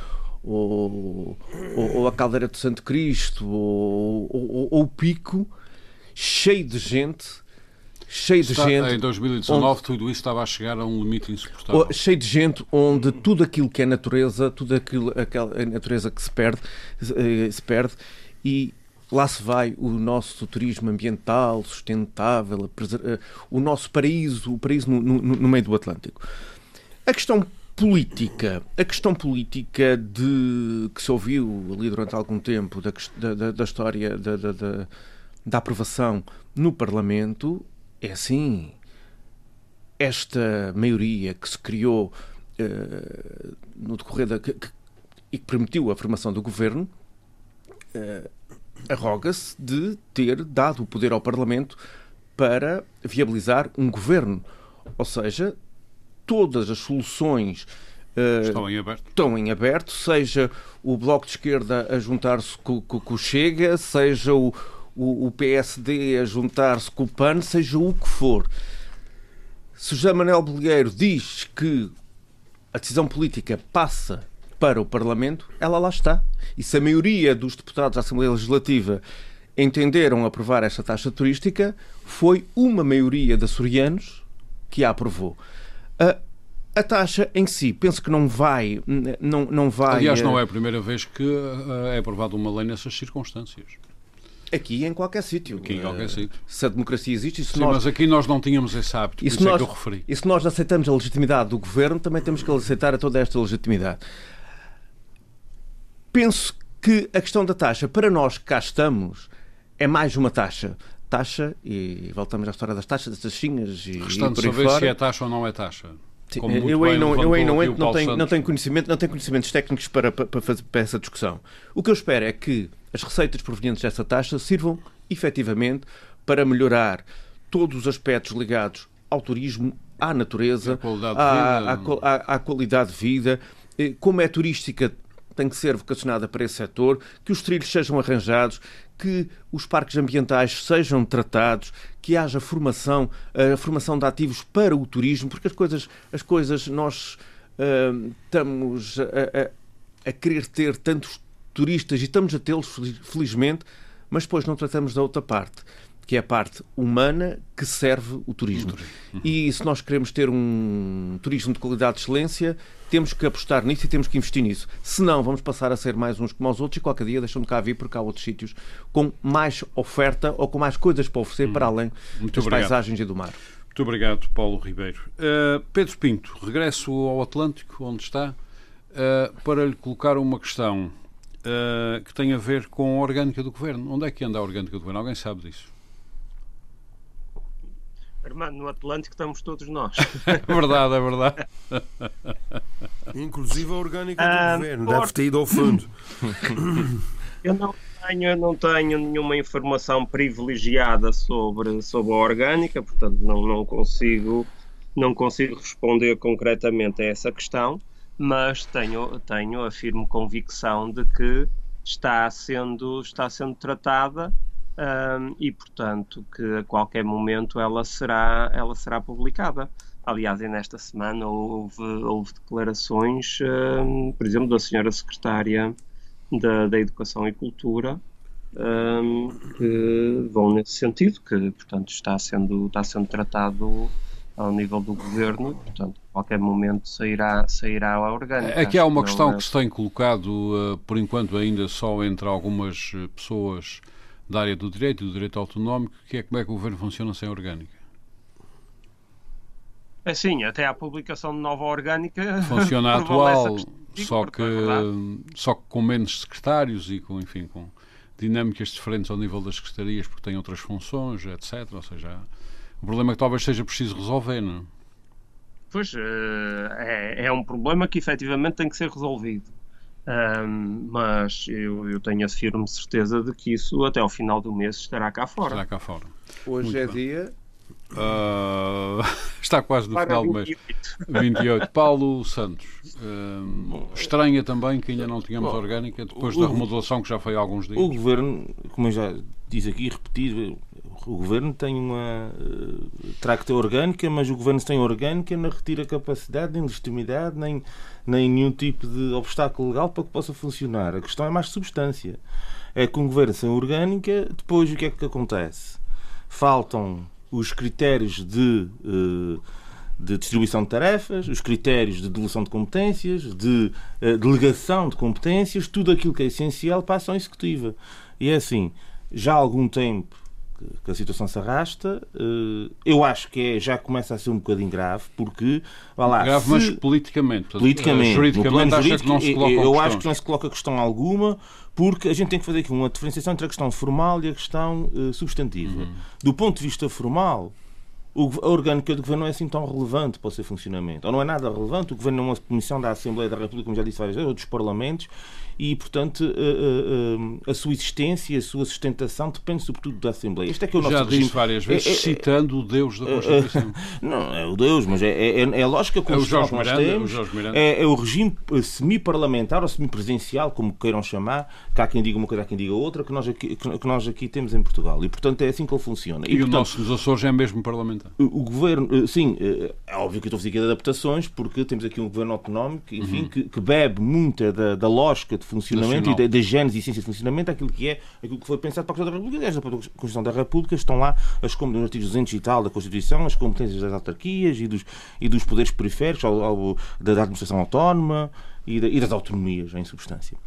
ou, ou, ou, a Caldeira do Santo Cristo, ou, ou, ou o Pico, cheio de gente. Cheio Está, de gente. Em 2019, onde, tudo isso estava a chegar a um limite insuportável. Cheio de gente onde tudo aquilo que é natureza, tudo aquilo, aquela a natureza que se perde, eh, se perde, e lá se vai o nosso turismo ambiental, sustentável, o nosso paraíso, o paraíso no, no, no meio do Atlântico. A questão política, a questão política de que se ouviu ali durante algum tempo da, da, da história da, da, da, aprovação no Parlamento é assim. Esta maioria que se criou uh, no decorrer da. Que, que, e que permitiu a formação do governo uh, arroga-se de ter dado o poder ao Parlamento para viabilizar um governo. Ou seja, todas as soluções uh, estão, em aberto. estão em aberto, seja o Bloco de Esquerda a juntar-se com, com, com, o Chega, seja o, o, o PSD a juntar-se com o PAN, seja o que for. Se José Manuel Bolheiro diz que a decisão política passa para o Parlamento, ela lá está. E se a maioria dos deputados da Assembleia Legislativa entenderam aprovar esta taxa turística, foi uma maioria de açorianos que a aprovou. A, a taxa em si, penso que não vai. Não, não vai Aliás, não é a primeira vez que é aprovada uma lei nessas circunstâncias. Aqui em qualquer sítio. Aqui em qualquer sítio. Se a democracia existe, Sim, nós... mas aqui nós não tínhamos esse hábito, isso, nós, é que eu referi. E se nós aceitamos a legitimidade do governo, também temos que aceitar a toda esta legitimidade. Penso que a questão da taxa, para nós que cá estamos, é mais uma taxa taxa, e voltamos à história das taxas, das taxinhas e, Restando e por saber fora. se é taxa ou não é taxa. Sim, eu aí não, eu aí não entro, não tenho, não tenho conhecimento, não tenho conhecimentos técnicos para, para, fazer, para essa discussão. O que eu espero é que as receitas provenientes dessa taxa sirvam efetivamente para melhorar todos os aspectos ligados ao turismo, à natureza, à, à, à, à, qualidade de vida. Eh, como é turística tem que ser vocacionada para esse setor, que os trilhos sejam arranjados, que os parques ambientais sejam tratados, que haja formação, a formação de ativos para o turismo, porque as coisas, as coisas nós uh, estamos a, a, a, querer ter tantos turistas e estamos a tê-los, felizmente, mas depois não tratamos da outra parte que é a parte humana que serve o turismo. Uhum. E se nós queremos ter um turismo de qualidade de excelência, temos que apostar nisso e temos que investir nisso. Senão, vamos passar a ser mais uns como os outros e qualquer dia deixam de cá vir porque há outros sítios com mais oferta ou com mais coisas para oferecer uhum. para além Muito das obrigado. paisagens e do mar. Muito obrigado, Paulo Ribeiro. Uh, Pedro Pinto, regresso ao Atlântico, onde está, uh, para lhe colocar uma questão uh, que tem a ver com a orgânica do governo. Onde é que anda a orgânica do governo? Alguém sabe disso? Armando, no Atlântico estamos todos nós. <laughs> é verdade, é verdade. Inclusive a orgânica do ah, governo, por... deve ter ido ao fundo. <coughs> eu não tenho, eu não tenho nenhuma informação privilegiada sobre, sobre a orgânica, portanto não, não, consigo, não consigo responder concretamente a essa questão, mas tenho, tenho a firme convicção de que está sendo, está sendo tratada um, e, portanto, que a qualquer momento ela será, ela será publicada. Aliás, nesta semana houve, houve declarações, um, por exemplo, da senhora secretária da, da Educação e Cultura, um, que vão nesse sentido, que, portanto, está sendo, está sendo tratado ao nível do governo, portanto, a qualquer momento sairá, sairá a orgânica. Aqui há uma questão é... que se tem colocado, uh, por enquanto, ainda só entre algumas uh, pessoas da área do direito e do direito autonómico, que é como é que o governo funciona sem orgânica. É sim, até à publicação de nova orgânica. <laughs> Funciona atual, só que, é só que com menos secretários e com, enfim, com dinâmicas diferentes ao nível das secretarias, porque têm outras funções, etc. Ou seja, o problema é que talvez seja preciso resolver, não é? Pois, eh, é, é um problema que efetivamente tem que ser resolvido. Um, mas eu, eu, tenho a firme certeza de que isso até ao final do mês estará cá fora. Estará cá fora. Hoje Muito é bem. dia. Uh, <laughs> está quase no Para final do mês. 28. Paulo Santos. Uh, estranha também que ainda não tínhamos Bom, orgânica depois o, da remodelação que já foi há alguns dias. O governo, como eu já disse aqui, repetir, o governo tem uma. Uh, terá que ter orgânica, mas o governo sem orgânica não retira capacidade, nem legitimidade, nem, nem nenhum tipo de obstáculo legal para que possa funcionar. A questão é mais substância. É que um governo sem orgânica, depois o que é que acontece? Faltam os critérios de. Uh, de distribuição de tarefas, os critérios de devolução de competências, de uh, delegação de competências, tudo aquilo que é essencial para a ação executiva. E é assim, já há algum tempo que a situação se arrasta. Eh, eu acho que é, já começa a ser um bocadinho grave, porque. Lá, grave, se, mas politicamente. Politicamente. Juridicamente, jurídico, não se coloca eu acho que não se coloca questão alguma, porque a gente tem que fazer aqui uma diferenciação entre a questão formal e a questão uh, substantiva. Uhum. Do ponto de vista formal, a orgânica do Governo não é assim tão relevante para o seu funcionamento. Ou não é nada relevante. O Governo é uma comissão da Assembleia da República, como já disse várias vezes, ou dos Parlamentos, e, portanto, a, eh, a, eh, a, sua existência, a sua sustentação depende sobretudo da Assembleia. Este é que é o nosso Já regime. disse várias vezes, é, é, citando o Deus da Constituição. <laughs> não, é o Deus, mas é, é, é a lógica constitucional é que nós Miranda, temos. É, é, o regime semi-parlamentar ou semi-presencial, como queiram chamar, que há quem diga uma coisa, há quem diga outra, que nós aqui, que nós aqui temos em Portugal. E, portanto, é assim que ele funciona. E, e portanto, o nosso nos Açores é mesmo parlamentar. O, governo, sim, é óbvio que eu estou a fazer aqui de adaptações, porque temos aqui um governo autonómico, enfim, uhum. que, que, bebe muita da, da lógica de funcionamento Nacional. e da, da gênese e essência de funcionamento aquilo que é aquilo que foi pensado para a Constituição da República. Desde a Constituição da República estão lá as nos artigos 200 e tal da Constituição, as competências das autarquias e dos, e dos poderes periféricos ao, ao, da, da administração autónoma e, da, e das autonomias, em substância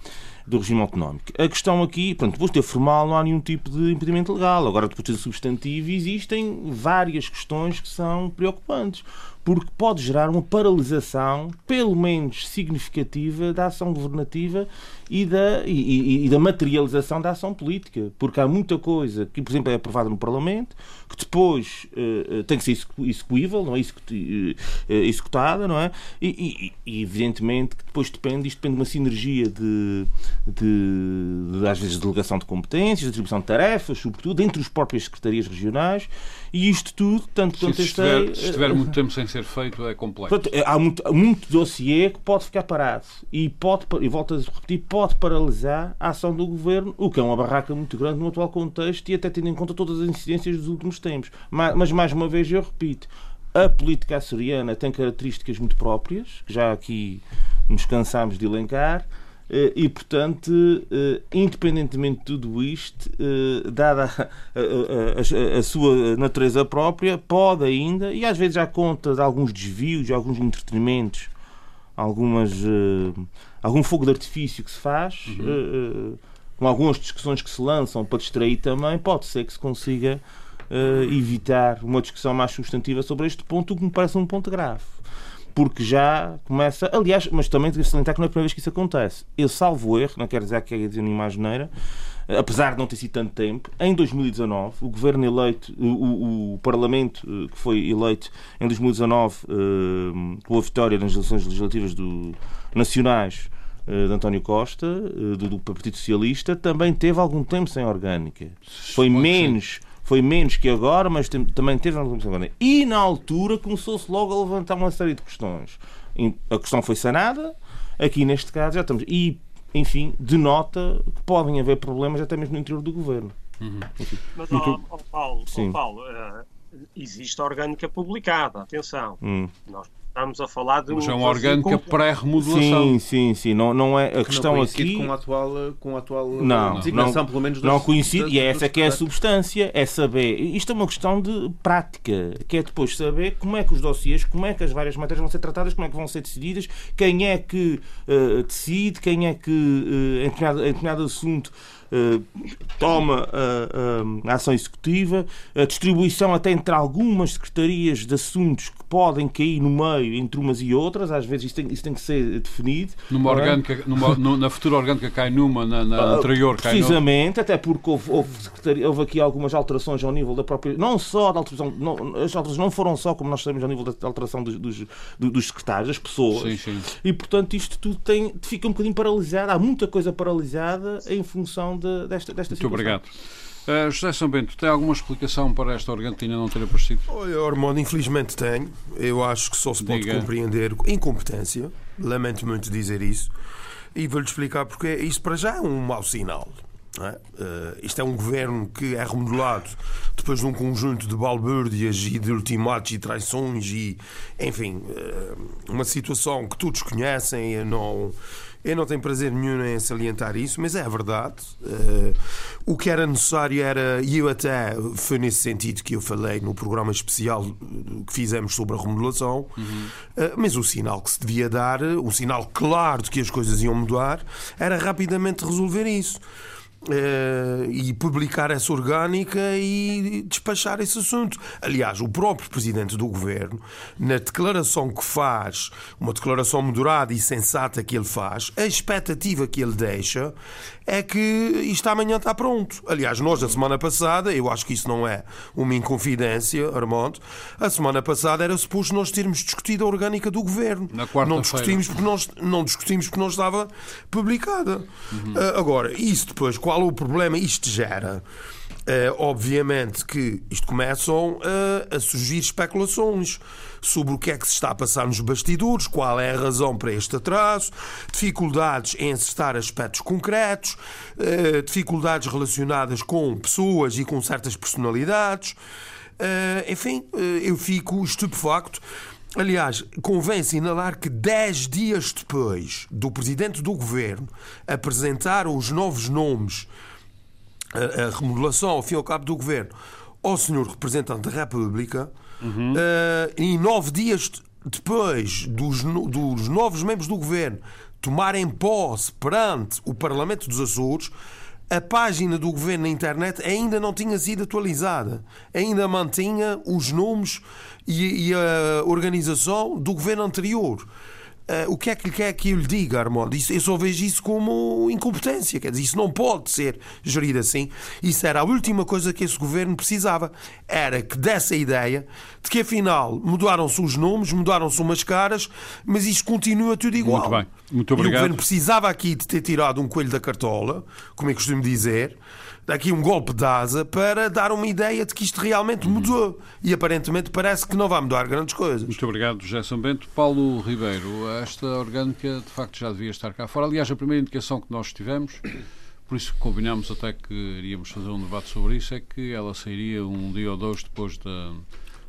do regime autonómico. A questão aqui, pronto, depois de ter formal não há nenhum tipo de impedimento legal. Agora, depois de ter substantivo, existem várias questões que são preocupantes porque pode gerar uma paralisação, pelo menos significativa, da ação governativa e da, e, e, da materialização da ação política. Porque há muita coisa que, por exemplo, é aprovada no Parlamento, que depois uh, tem que ser execuível, não é? Eh, executada, não é? E, e, evidentemente que depois depende, isto depende de uma sinergia de, de, de, às vezes, delegação de competências, distribuição de tarefas, sobretudo, entre os próprias secretarias regionais, e isto tudo, tanto quanto se estiver, se estiver muito tempo sem ser feito é complexo. Portanto, há muito, muito dossiê que pode ficar parado e pode, e volto a repetir, pode paralisar a ação do governo, o que é uma barraca muito grande no atual contexto e até tendo em conta todas as incidências dos últimos tempos. Mas, mais uma vez, eu repito, a política açoriana tem características muito próprias, que já aqui nos cansámos de elencar. Eh, e, portanto, eh, independentemente de tudo isto, eh, dada <laughs> a, a, a, a, sua natureza própria, pode ainda, e às vezes já conta de alguns desvios, de alguns entretenimentos, algumas, algum fogo de artifício que se faz, uhum. com algumas discussões que se lançam para distrair também, pode ser que se consiga evitar uma discussão mais substantiva sobre este ponto, o que me parece um ponto grave porque já começa. Aliás, mas também devo salientar que não é a primeira vez que isso acontece. Eu salvo erro, não quero dizer que é dizer nenhuma geneira, apesar de não ter sido tanto tempo, em 2019, o governo eleito, o, o, Parlamento que foi eleito em 2019 eh, com a vitória nas eleições legislativas do, nacionais eh, de António Costa, do, do Partido Socialista, também teve algum tempo sem orgânica. Foi menos foi menos que agora, mas tem, também teve na agora. E na altura começou-se logo a levantar uma série de questões. A questão foi sanada, aqui neste caso já estamos. E, enfim, denota que podem haver problemas até mesmo no interior do governo. Uhum. Mas, ó, ó, Paulo, ó, Paulo uh, existe a orgânica publicada, atenção. Hum. Nós Estamos a falar de um. Mas é uma orgânica pré-remodelação. Sim, sim, sim. Não, não é, a que questão aqui. Com a atual, com a atual não, designação, não, pelo menos. Não coincide, e é essa que é a substância, é saber. Isto é uma questão de prática, que é depois saber como é que os dossiês, como é que as várias matérias vão ser tratadas, como é que vão ser decididas, quem é que uh, decide, quem é que, uh, em, determinado, em determinado assunto, eh, toma a, a, ação executiva, a distribuição até entre algumas secretarias de assuntos que podem cair no meio entre umas e outras, às vezes isso tem, isso tem que ser definido. Numa é? orgânica, numa, na futura orgânica cai numa, na, na ah, anterior cai Precisamente, até porque houve, houve, houve, aqui algumas alterações ao nível da própria. Não só da alteração. Não, as alterações não foram só, como nós sabemos, ao nível da alteração dos, dos, dos secretários, das pessoas. Sim, sim. E portanto isto tudo tem, fica um bocadinho paralisado. Há muita coisa paralisada em função de, desta, desta Muito situação. Muito obrigado. Uh, José São Bento, tem alguma explicação para esta Argentina não ter aparecido? Olha, Ormond, infelizmente tenho. Eu acho que só se pode Diga. compreender incompetência. Lamento muito dizer isso. E vou-lhe explicar porque isso para já é um mau sinal. É? Uh, isto é um governo que é remodelado depois de um conjunto de balbúrdias e de ultimatos e traições e, enfim, uh, uma situação que todos conhecem. Eu não, eu não tenho prazer nenhum em salientar isso, mas é a verdade. Uh, o que era necessário era, e eu até foi nesse sentido que eu falei no programa especial que fizemos sobre a remodelação, uhum. uh, mas o sinal que se devia dar, o sinal claro de que as coisas iam mudar, era rapidamente resolver isso. Uh, e publicar essa orgânica e despachar esse assunto. Aliás, o próprio presidente do governo, na declaração que faz, uma declaração moderada e sensata que ele faz, a expectativa que ele deixa é que isto amanhã está pronto. Aliás, nós, a semana passada, eu acho que isso não é uma inconfidência, Armando, a semana passada era suposto nós termos discutido a orgânica do governo. Na quarta não discutimos porque não, não discutimos porque não estava publicada. Uhum. Uh, agora, isso depois, qual o problema isto gera? Uh, obviamente que isto começam uh, a surgir especulações sobre o que é que se está a passar nos bastidores, qual é a razão para este atraso, dificuldades em acertar aspectos concretos, uh, dificuldades relacionadas com pessoas e com certas personalidades. enfim, eu fico estupefacto. Aliás, convém assinalar que dez dias depois do presidente do governo apresentar os novos nomes a, a remodelação, ao fim e ao cabo, do governo ao senhor representante da República uhum. uh, e nove dias depois dos, dos novos membros do governo tomarem posse perante o Parlamento dos Açores, a página do governo na internet ainda não tinha sido atualizada. Ainda mantinha os nomes e, e a organização do governo anterior. Uh, o que é que lhe quer que eu lhe diga, Armando? Isso, eu só vejo isso como incompetência. Quer dizer, isso não pode ser gerido assim. Isso era a última coisa que esse governo precisava. Era que desse a ideia de que, afinal, mudaram-se os nomes, mudaram-se umas caras, mas isto continua tudo igual. Muito bem. Muito obrigado. E o governo precisava aqui de ter tirado um coelho da cartola, como é costumo dizer, aqui um golpe de asa para dar uma ideia de que isto realmente mudou. E aparentemente parece que não vai mudar grandes coisas. Muito obrigado, José São Bento. Paulo Ribeiro, esta orgânica de facto já devia estar cá fora. Aliás, a primeira indicação que nós tivemos, por isso combinámos até que iríamos fazer um debate sobre isso, é que ela sairia um dia ou dois depois da,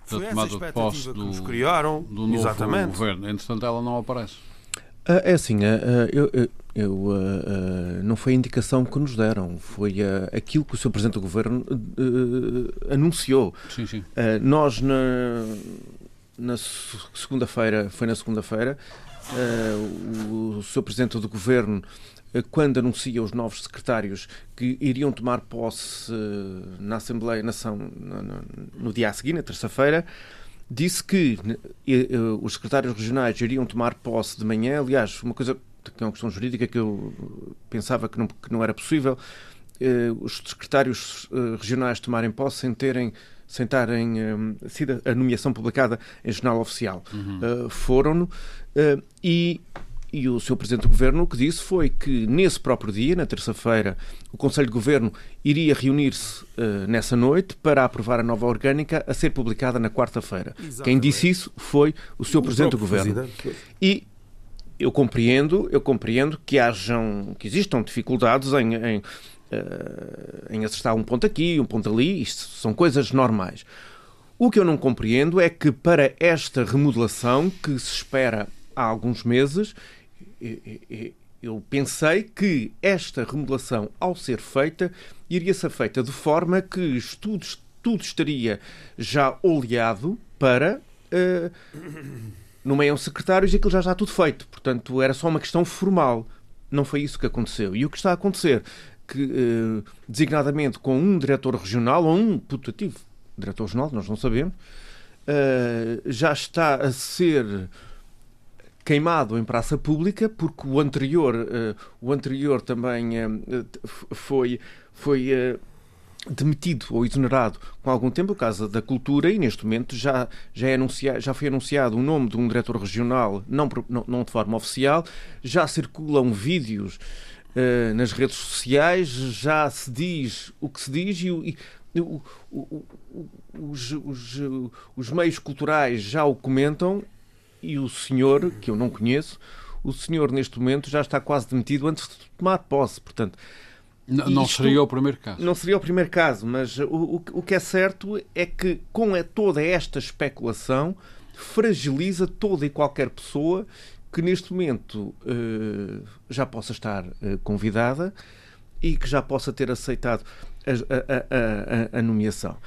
da tomada de posse do, criaram, do novo exatamente. governo. Entretanto, ela não aparece. Ah, é assim, ah, ah, eu, eu, eu não foi a indicação que nos deram, foi aquilo que o Sr. Presidente do Governo anunciou. Sim, sim. nós, na, na segunda-feira, foi na segunda-feira, o Sr. Presidente do Governo quando anuncia os novos secretários que iriam tomar posse na Assembleia Nação no, dia a seguir, na terça-feira, disse que os secretários regionais iriam tomar posse de manhã. Aliás, uma coisa que é uma questão jurídica que eu pensava que não, que não era possível, eh, os secretários eh, regionais tomarem posse sem terem sem eh, sido a nomeação publicada em jornal oficial. Uhum. Foram-no e e o seu Presidente do Governo o que disse foi que nesse próprio dia, na terça-feira, o Conselho de Governo iria reunir-se uh, nessa noite para aprovar a nova orgânica a ser publicada na quarta-feira. Quem disse isso foi o seu Presidente do Governo. Presidente. E eu compreendo, eu compreendo que hajam, que existam dificuldades em, em, uh, em acertar um ponto aqui, um ponto ali, isto são coisas normais. O que eu não compreendo é que para esta remodelação que se espera há alguns meses, eu pensei que esta remodelação, ao ser feita, iria ser feita de forma que tudo, tudo estaria já oleado para. Uh, nomeiam secretários e aquilo já está tudo feito. Portanto, era só uma questão formal. Não foi isso que aconteceu. E o que está a acontecer, que uh, designadamente com um diretor regional ou um putativo diretor regional, nós não sabemos, uh, já está a ser queimado em praça pública porque o anterior, uh, o anterior também uh, foi, foi uh, demitido ou exonerado com algum tempo, o caso da cultura, e neste momento já, já, é anunciado, já foi anunciado o nome de um diretor regional, não, não, não de forma oficial, já circulam vídeos nas redes sociais, já se diz o que se diz e, e o, o, os, os, os meios culturais já o comentam e o senhor, que eu não conheço, o senhor neste momento já está quase demitido antes de tomar posse. Portanto, não, não seria o primeiro caso. Não seria o primeiro caso, mas o, o, o que é certo é que com toda esta especulação fragiliza toda e qualquer pessoa que neste momento uh, já possa estar uh, convidada e que já possa ter aceitado a, a, a, a nomeação.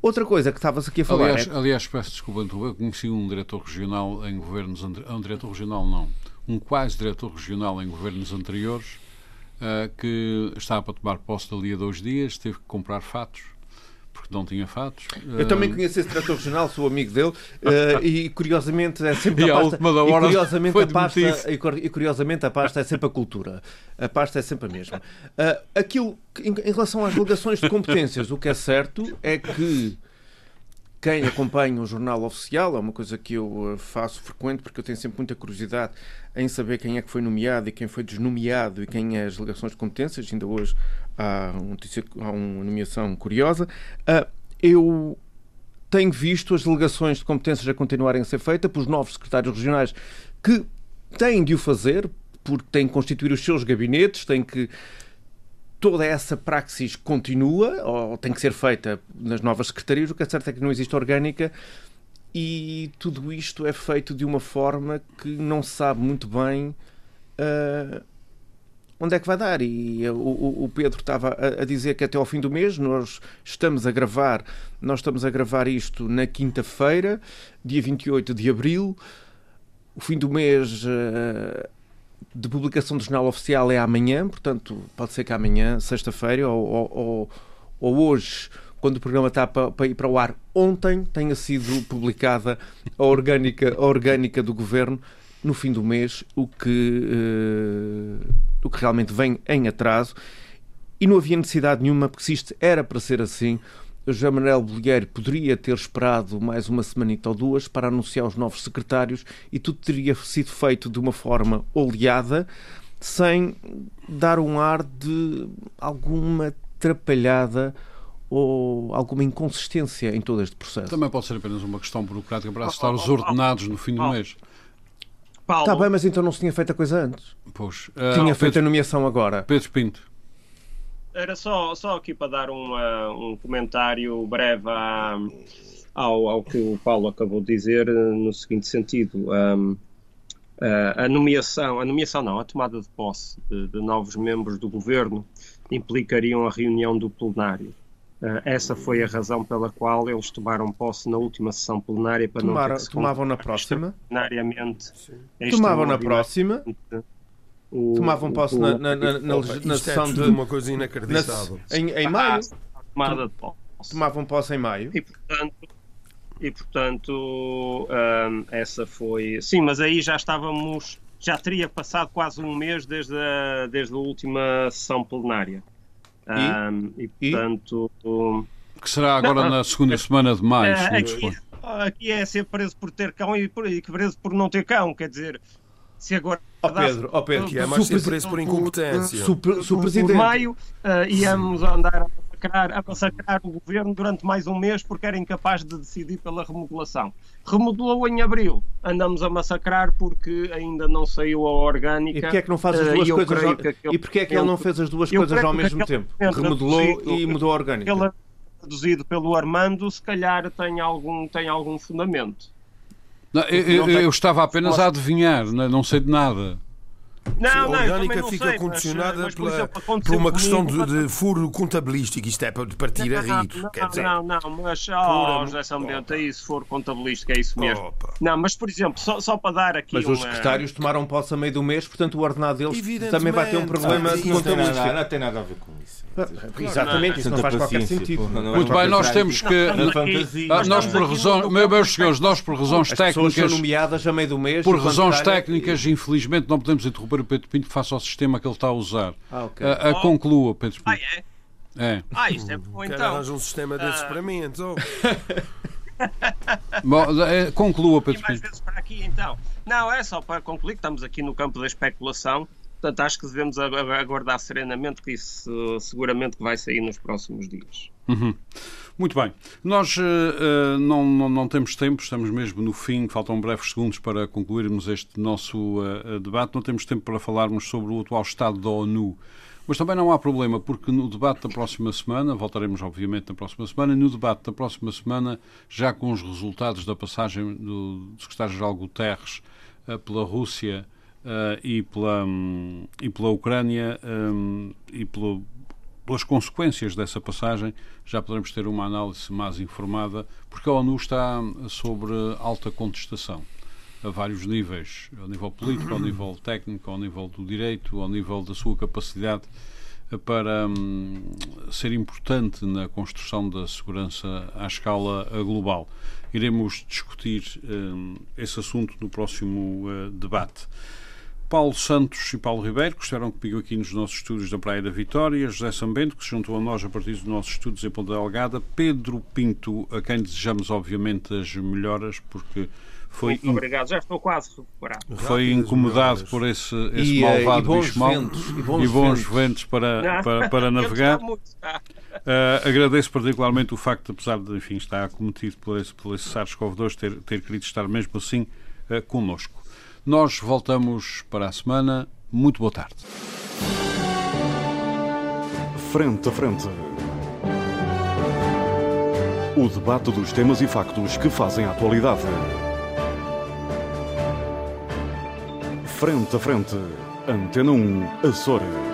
Outra coisa que estavas aqui a falar. Aliás, é... aliás peço desculpa, eu conheci um diretor regional em governos. Um diretor regional, não. Um quase diretor regional em governos anteriores uh, que estava para tomar posse dali a dois dias, teve que comprar fatos porque não tinha fatos. Eu também conheço esse diretor regional, sou amigo dele, uh, e curiosamente é sempre <laughs> e a pasta. Hora e, curiosamente a pasta, e curiosamente a pasta é sempre a cultura. A pasta é sempre a mesma. Uh, aquilo, em, em relação às delegações de competências, o que é certo é que quem acompanha o jornal oficial, é uma coisa que eu eh, faço frequente porque eu tenho sempre muita curiosidade em saber quem é que foi nomeado e quem foi desnomeado e quem é as delegações de competências. Ainda hoje há, um, há uma nomeação curiosa. Uh, eu tenho visto as delegações de competências a continuarem a ser feitas pelos novos secretários regionais que têm de o fazer porque têm que constituir os seus gabinetes, têm que toda essa praxis continua ou tem que ser feita nas novas secretarias. O que é certo é que não existe orgânica e tudo isto é feito de uma forma que não se sabe muito bem uh, onde é que vai dar. E o, o Pedro estava a, a, dizer que até ao fim do mês nós estamos a gravar, nós estamos a gravar isto na quinta-feira, dia 28 de abril. O fim do mês uh, de publicação do jornal oficial é amanhã, portanto, pode ser que amanhã, sexta-feira, ou, ou, ou, hoje, quando o programa está para, para, ir para o ar, ontem tenha sido publicada a orgânica, a orgânica do governo no fim do mês, o que, uh, o que realmente vem em atraso. E não havia necessidade nenhuma, porque se isto era para ser assim, José Manuel Bolheiro poderia ter esperado mais uma semanita ou duas para anunciar os novos secretários e tudo teria sido feito de uma forma oleada, sem dar um ar de alguma atrapalhada ou alguma inconsistência em todo este processo. Também pode ser apenas uma questão burocrática para acertar os ordenados no fim do mês. Paulo. Está bem, mas então não se tinha feito a coisa antes. Pois. Uh, tinha feito Pedro, a nomeação agora. Pedro Pinto. Era só, só aqui para dar uma, um comentário breve à, ao, ao que o Paulo acabou de dizer, no seguinte sentido. Um, a nomeação, a nomeação não, a tomada de posse de, de novos membros do governo implicariam a reunião do plenário. Uh, essa foi a razão pela qual eles tomaram posse na última sessão plenária para Tomara, não ter tomavam na próxima? Extraordinariamente tomavam na próxima? o, tomavam posse o, na, na, na, na, na é sessão é de uma coisa inacreditável. Na, em, em maio? tomada de posse. tomavam posse em maio? E portanto e portanto um, essa foi sim mas aí já estávamos já teria passado quase um mês desde a, desde a última sessão plenária e, e portanto. Que será agora não, na segunda é, semana de maio. É, aqui, aqui, é ser preso por ter cão e, por, e preso por não ter cão, quer dizer. Se agora. Ó oh Pedro, oh Pedro, que é mais ser preso por incompetência. Super, super por maio uh, íamos andar a massacrar, a massacrar o governo durante mais um mês porque era incapaz de decidir pela remodelação. Remodelou em abril, andamos a massacrar porque ainda não saiu a orgânica. E porquê é que não faz as duas uh, coisas ao... E porquê é que ele não fez as duas coisas ao mesmo tempo? Remodelou e mudou a orgânica. Ele reduzido pelo Armando, se calhar tem algum, tem algum fundamento. Não, eu, eu, eu, estava apenas a adivinhar, não sei de nada. Não, a orgânica fica sei, condicionada mas, mas, pela, por, por uma questão de, de, furo contabilístico. Isto é para partir não, a rir. Não, quer dizer, não, não, mas oh, José São Bento, é isso, for contabilístico, é isso mesmo. Opa. Não, mas por exemplo, só, só para dar aqui. Mas uma... os secretários tomaram posse a meio do mês, portanto o ordenado deles também vai ter um problema de contabilística. Não tem nada a ver com isso. Exatamente, isso não faz qualquer sentido. Muito bem, nós temos que. Nós por razões, meus senhores, nós por razões técnicas. são nomeadas a meio do mês. Por razões técnicas, infelizmente, não podemos interromper o Pedro Pinto face ao sistema que ele está a usar. Ah, okay. a, a conclua, Pedro Pinto. Ah, é? É. Ah, isto é bom então. um sistema desses para mim, então. <laughs> Bom, é, conclua, Pedro Pinto. vezes para aqui, então. Não, é só para concluir que estamos aqui no campo da especulação Portanto, acho que devemos aguardar serenamente que isso seguramente vai sair nos próximos dias. Uhum. Muito bem. Nós uh, não, não, não, temos tempo, estamos mesmo no fim, faltam breves segundos para concluirmos este nosso uh, debate. Não temos tempo para falarmos sobre o atual estado da ONU. Mas também não há problema, porque no debate da próxima semana, voltaremos obviamente na próxima semana, no debate da próxima semana, já com os resultados da passagem do secretário-geral Guterres uh, pela Rússia uh, e, pela, um, e pela Ucrânia um, e pelo, pelas consequências dessa passagem, já poderemos ter uma análise mais informada, porque a ONU está sobre alta contestação a vários níveis, ao nível político, ao nível técnico, ao nível do direito, ao nível da sua capacidade para um, ser importante na construção da segurança à escala global. Iremos discutir um, esse assunto no próximo uh, debate. Paulo Santos e Paulo Ribeiro, que estiveram comigo aqui nos nossos estúdios da Praia da Vitória, José Sambento, que se juntou a nós a partir dos nossos estudos em Ponta Delgada, Pedro Pinto, a quem desejamos obviamente as melhoras, porque foi Muito obrigado, já estou quase recuperado. Foi incomodado por esse, esse e, eh, malvado e bicho mau ventos, e bons, e bons ventos. ventos, para, para, para <laughs> navegar. Uh, agradeço particularmente o facto, apesar de enfim, estar acometido por esse, por esse SARS-CoV-2, ter, ter querido estar mesmo assim uh, connosco. Nós voltamos para a semana. Muito boa tarde. Frente a frente. O debate dos temas e factos que fazem a atualidade. Frente a frente. Antena 1, Açores.